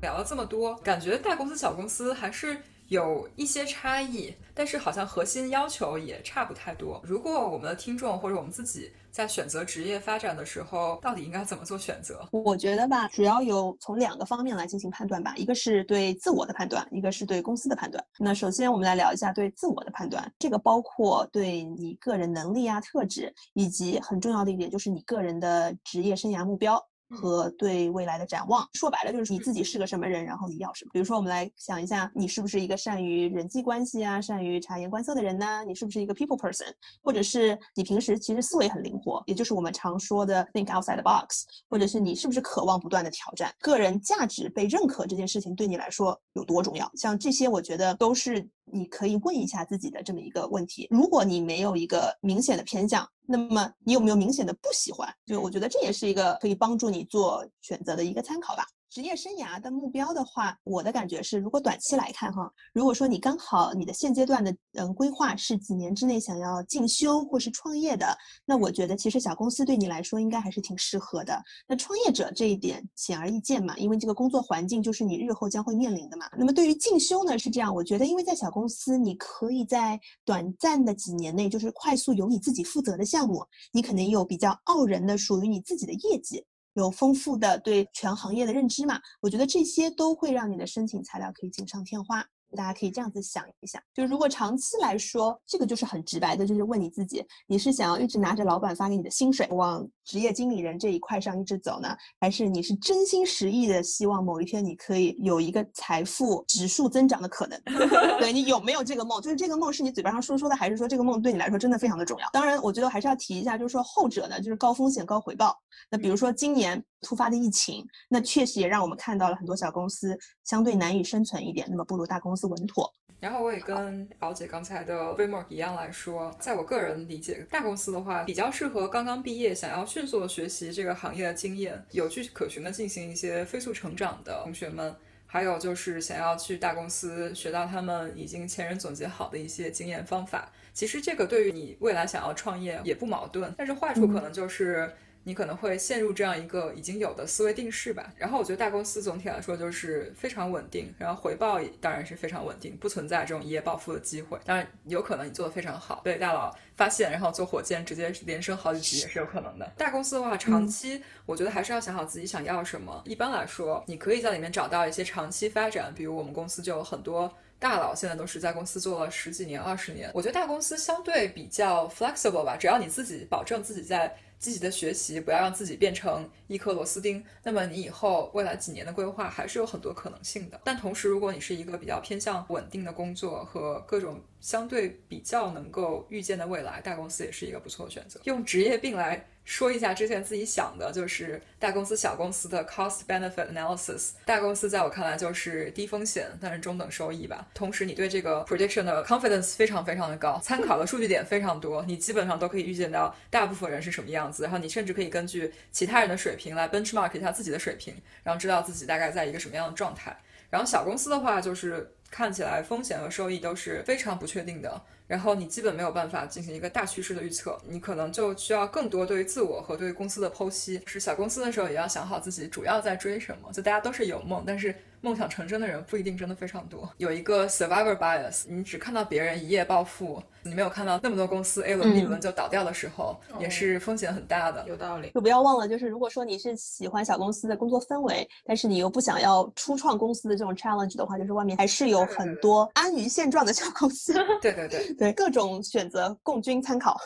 聊了这么多，感觉大公司、小公司还是。有一些差异，但是好像核心要求也差不太多。如果我们的听众或者我们自己在选择职业发展的时候，到底应该怎么做选择？我觉得吧，主要有从两个方面来进行判断吧，一个是对自我的判断，一个是对公司的判断。那首先我们来聊一下对自我的判断，这个包括对你个人能力啊、特质，以及很重要的一点就是你个人的职业生涯目标。和对未来的展望，说白了就是你自己是个什么人，然后你要什么。比如说，我们来想一下，你是不是一个善于人际关系啊、善于察言观色的人呢？你是不是一个 people person？或者是你平时其实思维很灵活，也就是我们常说的 think outside the box？或者是你是不是渴望不断的挑战？个人价值被认可这件事情对你来说有多重要？像这些，我觉得都是。你可以问一下自己的这么一个问题：如果你没有一个明显的偏向，那么你有没有明显的不喜欢？就我觉得这也是一个可以帮助你做选择的一个参考吧。职业生涯的目标的话，我的感觉是，如果短期来看哈，如果说你刚好你的现阶段的嗯规划是几年之内想要进修或是创业的，那我觉得其实小公司对你来说应该还是挺适合的。那创业者这一点显而易见嘛，因为这个工作环境就是你日后将会面临的嘛。那么对于进修呢，是这样，我觉得因为在小公司，你可以在短暂的几年内就是快速有你自己负责的项目，你可能有比较傲人的属于你自己的业绩。有丰富的对全行业的认知嘛？我觉得这些都会让你的申请材料可以锦上添花。大家可以这样子想一想，就如果长期来说，这个就是很直白的，就是问你自己，你是想要一直拿着老板发给你的薪水往职业经理人这一块上一直走呢，还是你是真心实意的希望某一天你可以有一个财富指数增长的可能？对你有没有这个梦？就是这个梦是你嘴巴上说说的，还是说这个梦对你来说真的非常的重要？当然，我觉得还是要提一下，就是说后者呢，就是高风险高回报。那比如说今年突发的疫情，那确实也让我们看到了很多小公司相对难以生存一点，那么不如大公司稳妥。然后我也跟敖姐刚才的 framework 一样来说，在我个人理解，大公司的话比较适合刚刚毕业想要迅速的学习这个行业的经验，有据可循的进行一些飞速成长的同学们，还有就是想要去大公司学到他们已经前人总结好的一些经验方法。其实这个对于你未来想要创业也不矛盾，但是坏处可能就是。你可能会陷入这样一个已经有的思维定式吧。然后我觉得大公司总体来说就是非常稳定，然后回报当然是非常稳定，不存在这种一夜暴富的机会。当然有可能你做的非常好，被大佬发现，然后坐火箭直接连升好几级也是有可能的。大公司的话，长期我觉得还是要想好自己想要什么。一般来说，你可以在里面找到一些长期发展，比如我们公司就有很多大佬现在都是在公司做了十几年、二十年。我觉得大公司相对比较 flexible 吧，只要你自己保证自己在。积极的学习，不要让自己变成一颗螺丝钉。那么你以后未来几年的规划还是有很多可能性的。但同时，如果你是一个比较偏向稳定的工作和各种相对比较能够预见的未来，大公司也是一个不错的选择。用职业病来说一下之前自己想的，就是大公司、小公司的 cost benefit analysis。大公司在我看来就是低风险，但是中等收益吧。同时，你对这个 prediction 的 confidence 非常非常的高，参考的数据点非常多，你基本上都可以预见到大部分人是什么样子。然后你甚至可以根据其他人的水平来 benchmark 一下自己的水平，然后知道自己大概在一个什么样的状态。然后小公司的话，就是看起来风险和收益都是非常不确定的。然后你基本没有办法进行一个大趋势的预测，你可能就需要更多对于自我和对于公司的剖析。是小公司的时候，也要想好自己主要在追什么。就大家都是有梦，但是。梦想成真的人不一定真的非常多，有一个 survivor bias，你只看到别人一夜暴富，你没有看到那么多公司 A 轮 B 轮就倒掉的时候，也是风险很大的。有道理。就不要忘了，就是如果说你是喜欢小公司的工作氛围，但是你又不想要初创公司的这种 challenge 的话，就是外面还是有很多安于现状的小公司。对对对对，各种选择供君参考。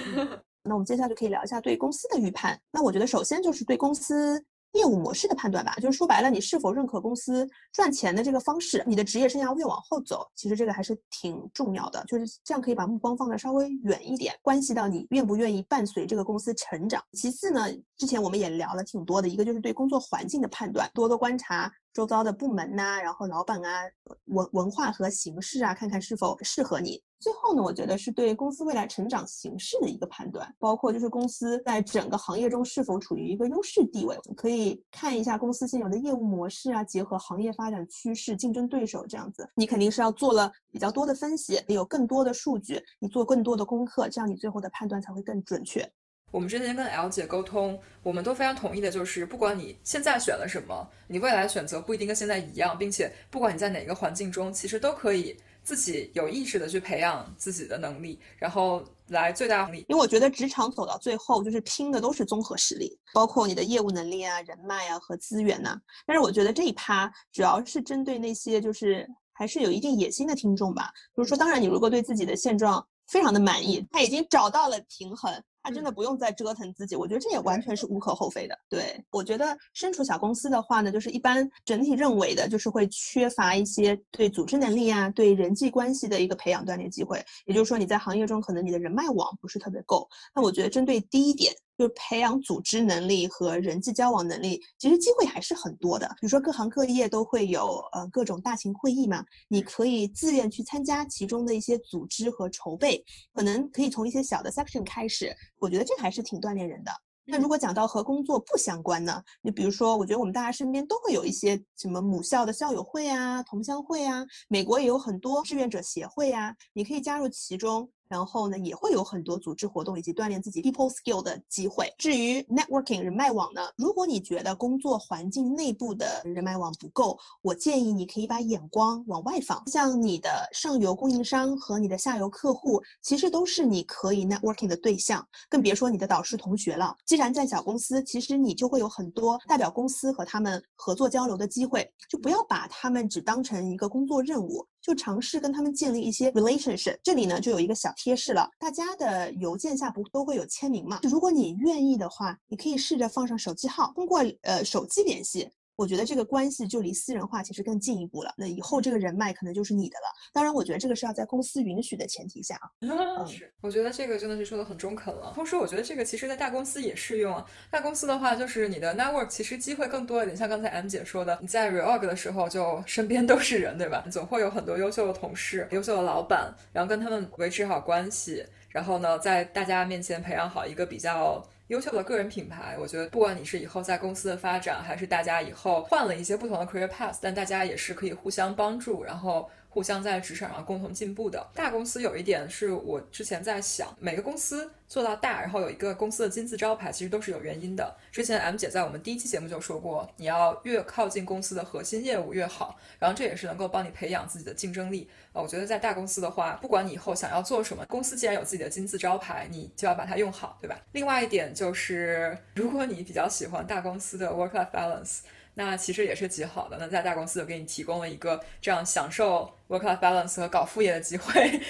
那我们接下来就可以聊一下对公司的预判。那我觉得首先就是对公司。业务模式的判断吧，就是说白了，你是否认可公司赚钱的这个方式，你的职业生涯越往后走，其实这个还是挺重要的。就是这样可以把目光放得稍微远一点，关系到你愿不愿意伴随这个公司成长。其次呢，之前我们也聊了挺多的，一个就是对工作环境的判断，多多观察。周遭的部门呐，然后老板啊，文文化和形式啊，看看是否适合你。最后呢，我觉得是对公司未来成长形势的一个判断，包括就是公司在整个行业中是否处于一个优势地位。可以看一下公司现有的业务模式啊，结合行业发展趋势、竞争对手这样子，你肯定是要做了比较多的分析，有更多的数据，你做更多的功课，这样你最后的判断才会更准确。我们之前跟 L 姐沟通，我们都非常同意的，就是不管你现在选了什么，你未来选择不一定跟现在一样，并且不管你在哪个环境中，其实都可以自己有意识的去培养自己的能力，然后来最大化。因为我觉得职场走到最后，就是拼的都是综合实力，包括你的业务能力啊、人脉啊和资源呐。但是我觉得这一趴主要是针对那些就是还是有一定野心的听众吧。就是说，当然你如果对自己的现状非常的满意，他已经找到了平衡。他真的不用再折腾自己，我觉得这也完全是无可厚非的。对我觉得身处小公司的话呢，就是一般整体认为的，就是会缺乏一些对组织能力啊、对人际关系的一个培养锻炼机会。也就是说，你在行业中可能你的人脉网不是特别够。那我觉得针对第一点。就是培养组织能力和人际交往能力，其实机会还是很多的。比如说各行各业都会有呃各种大型会议嘛，你可以自愿去参加其中的一些组织和筹备，可能可以从一些小的 section 开始。我觉得这还是挺锻炼人的。那如果讲到和工作不相关呢？你比如说，我觉得我们大家身边都会有一些什么母校的校友会啊、同乡会啊，美国也有很多志愿者协会啊，你可以加入其中。然后呢，也会有很多组织活动以及锻炼自己 people skill 的机会。至于 networking 人脉网呢，如果你觉得工作环境内部的人脉网不够，我建议你可以把眼光往外放，像你的上游供应商和你的下游客户，其实都是你可以 networking 的对象，更别说你的导师同学了。既然在小公司，其实你就会有很多代表公司和他们合作交流的机会，就不要把他们只当成一个工作任务。就尝试跟他们建立一些 relationship，这里呢就有一个小贴士了，大家的邮件下不都会有签名嘛？如果你愿意的话，你可以试着放上手机号，通过呃手机联系。我觉得这个关系就离私人化其实更进一步了。那以后这个人脉可能就是你的了。当然，我觉得这个是要在公司允许的前提下啊。嗯，是。我觉得这个真的是说的很中肯了。同时，我觉得这个其实在大公司也适用啊。大公司的话，就是你的 network 其实机会更多一点。像刚才 M 姐说的，你在 reorg 的时候就身边都是人，对吧？总会有很多优秀的同事、优秀的老板，然后跟他们维持好关系，然后呢，在大家面前培养好一个比较。优秀的个人品牌，我觉得不管你是以后在公司的发展，还是大家以后换了一些不同的 career path，但大家也是可以互相帮助，然后。互相在职场上共同进步的大公司有一点是我之前在想，每个公司做到大，然后有一个公司的金字招牌，其实都是有原因的。之前 M 姐在我们第一期节目就说过，你要越靠近公司的核心业务越好，然后这也是能够帮你培养自己的竞争力。呃，我觉得在大公司的话，不管你以后想要做什么，公司既然有自己的金字招牌，你就要把它用好，对吧？另外一点就是，如果你比较喜欢大公司的 work-life balance。那其实也是极好的。那在大公司就给你提供了一个这样享受 work-life balance 和搞副业的机会。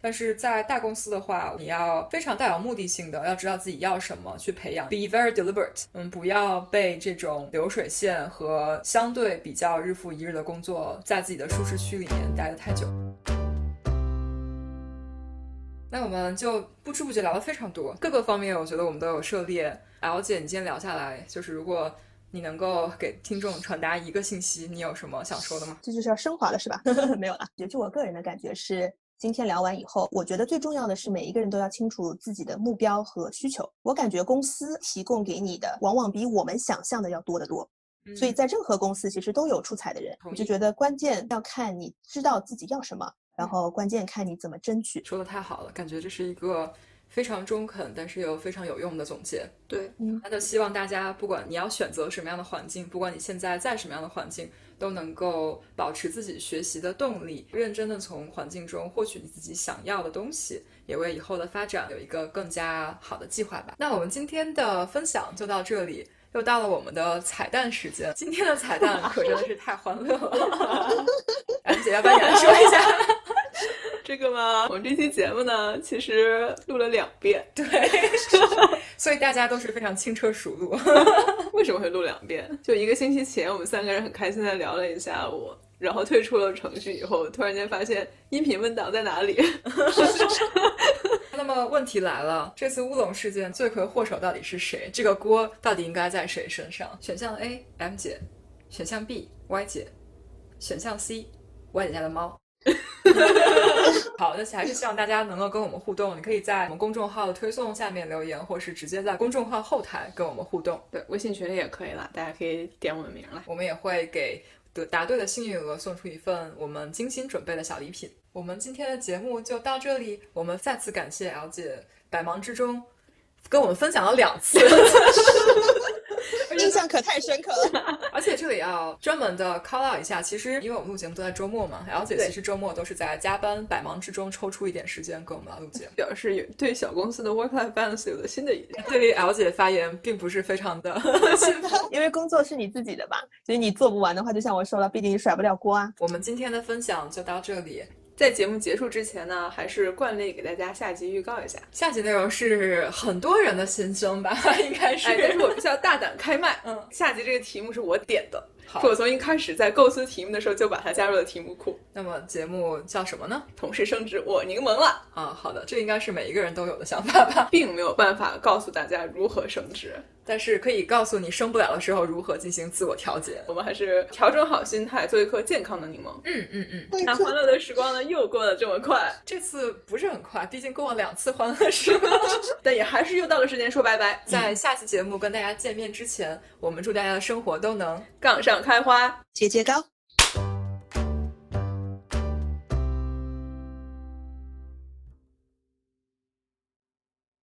但是在大公司的话，你要非常带有目的性的，要知道自己要什么去培养，be very deliberate。嗯，不要被这种流水线和相对比较日复一日的工作，在自己的舒适区里面待得太久。那我们就不知不觉聊了非常多，各个方面我觉得我们都有涉猎。L 姐，你今天聊下来，就是如果你能够给听众传达一个信息，你有什么想说的吗？这就是要升华了，是吧？没有了。也就我个人的感觉是，今天聊完以后，我觉得最重要的是每一个人都要清楚自己的目标和需求。我感觉公司提供给你的，往往比我们想象的要多得多。所以在任何公司，其实都有出彩的人。我就觉得关键要看你知道自己要什么，然后关键看你怎么争取。说的太好了，感觉这是一个。非常中肯，但是又非常有用的总结。对，那就希望大家，不管你要选择什么样的环境，不管你现在在什么样的环境，都能够保持自己学习的动力，认真的从环境中获取你自己想要的东西，也为以后的发展有一个更加好的计划吧。那我们今天的分享就到这里，又到了我们的彩蛋时间。今天的彩蛋 可真的是太欢乐了，安姐要不要来说一下？这个吗？我们这期节目呢，其实录了两遍，对，所以大家都是非常轻车熟路。为什么会录两遍？就一个星期前，我们三个人很开心的聊了一下午，然后退出了程序以后，突然间发现音频文档在哪里？那么问题来了，这次乌龙事件罪魁祸首到底是谁？这个锅到底应该在谁身上？选项 A，M 姐；选项 B，Y 姐；选项 C，Y 姐家的猫。好，那还是希望大家能够跟我们互动。你可以在我们公众号的推送下面留言，或是直接在公众号后台跟我们互动。对，微信群里也可以了，大家可以点我们名来。我们也会给得答对的幸运鹅送出一份我们精心准备的小礼品。我们今天的节目就到这里，我们再次感谢 L 姐百忙之中跟我们分享了两次。印象可太深刻了，而且这里要专门的 call out 一下，其实因为我们录节目都在周末嘛，L 姐其实周末都是在加班百忙之中抽出一点时间跟我们来录节目，表示有对小公司的 work life balance 有了新的理解。对于 L 姐发言并不是非常的 因为工作是你自己的吧，所以你做不完的话，就像我说了，毕竟你甩不了锅啊。我们今天的分享就到这里。在节目结束之前呢，还是惯例给大家下集预告一下。下集内容是很多人的心声吧，应该是。但是我必须要大胆开麦。嗯，下集这个题目是我点的，是我从一开始在构思题目的时候就把它加入了题目库。那么节目叫什么呢？同事升职我柠檬了。啊，好的，这应该是每一个人都有的想法吧，并没有办法告诉大家如何升职。但是可以告诉你生不了的时候如何进行自我调节。我们还是调整好心态，做一颗健康的柠檬。嗯嗯嗯。那欢乐的时光呢，又过得这么快。这次不是很快，毕竟过了两次欢乐时光，但也还是又到了时间说拜拜。在下期节目跟大家见面之前，我们祝大家的生活都能杠上开花，节节高。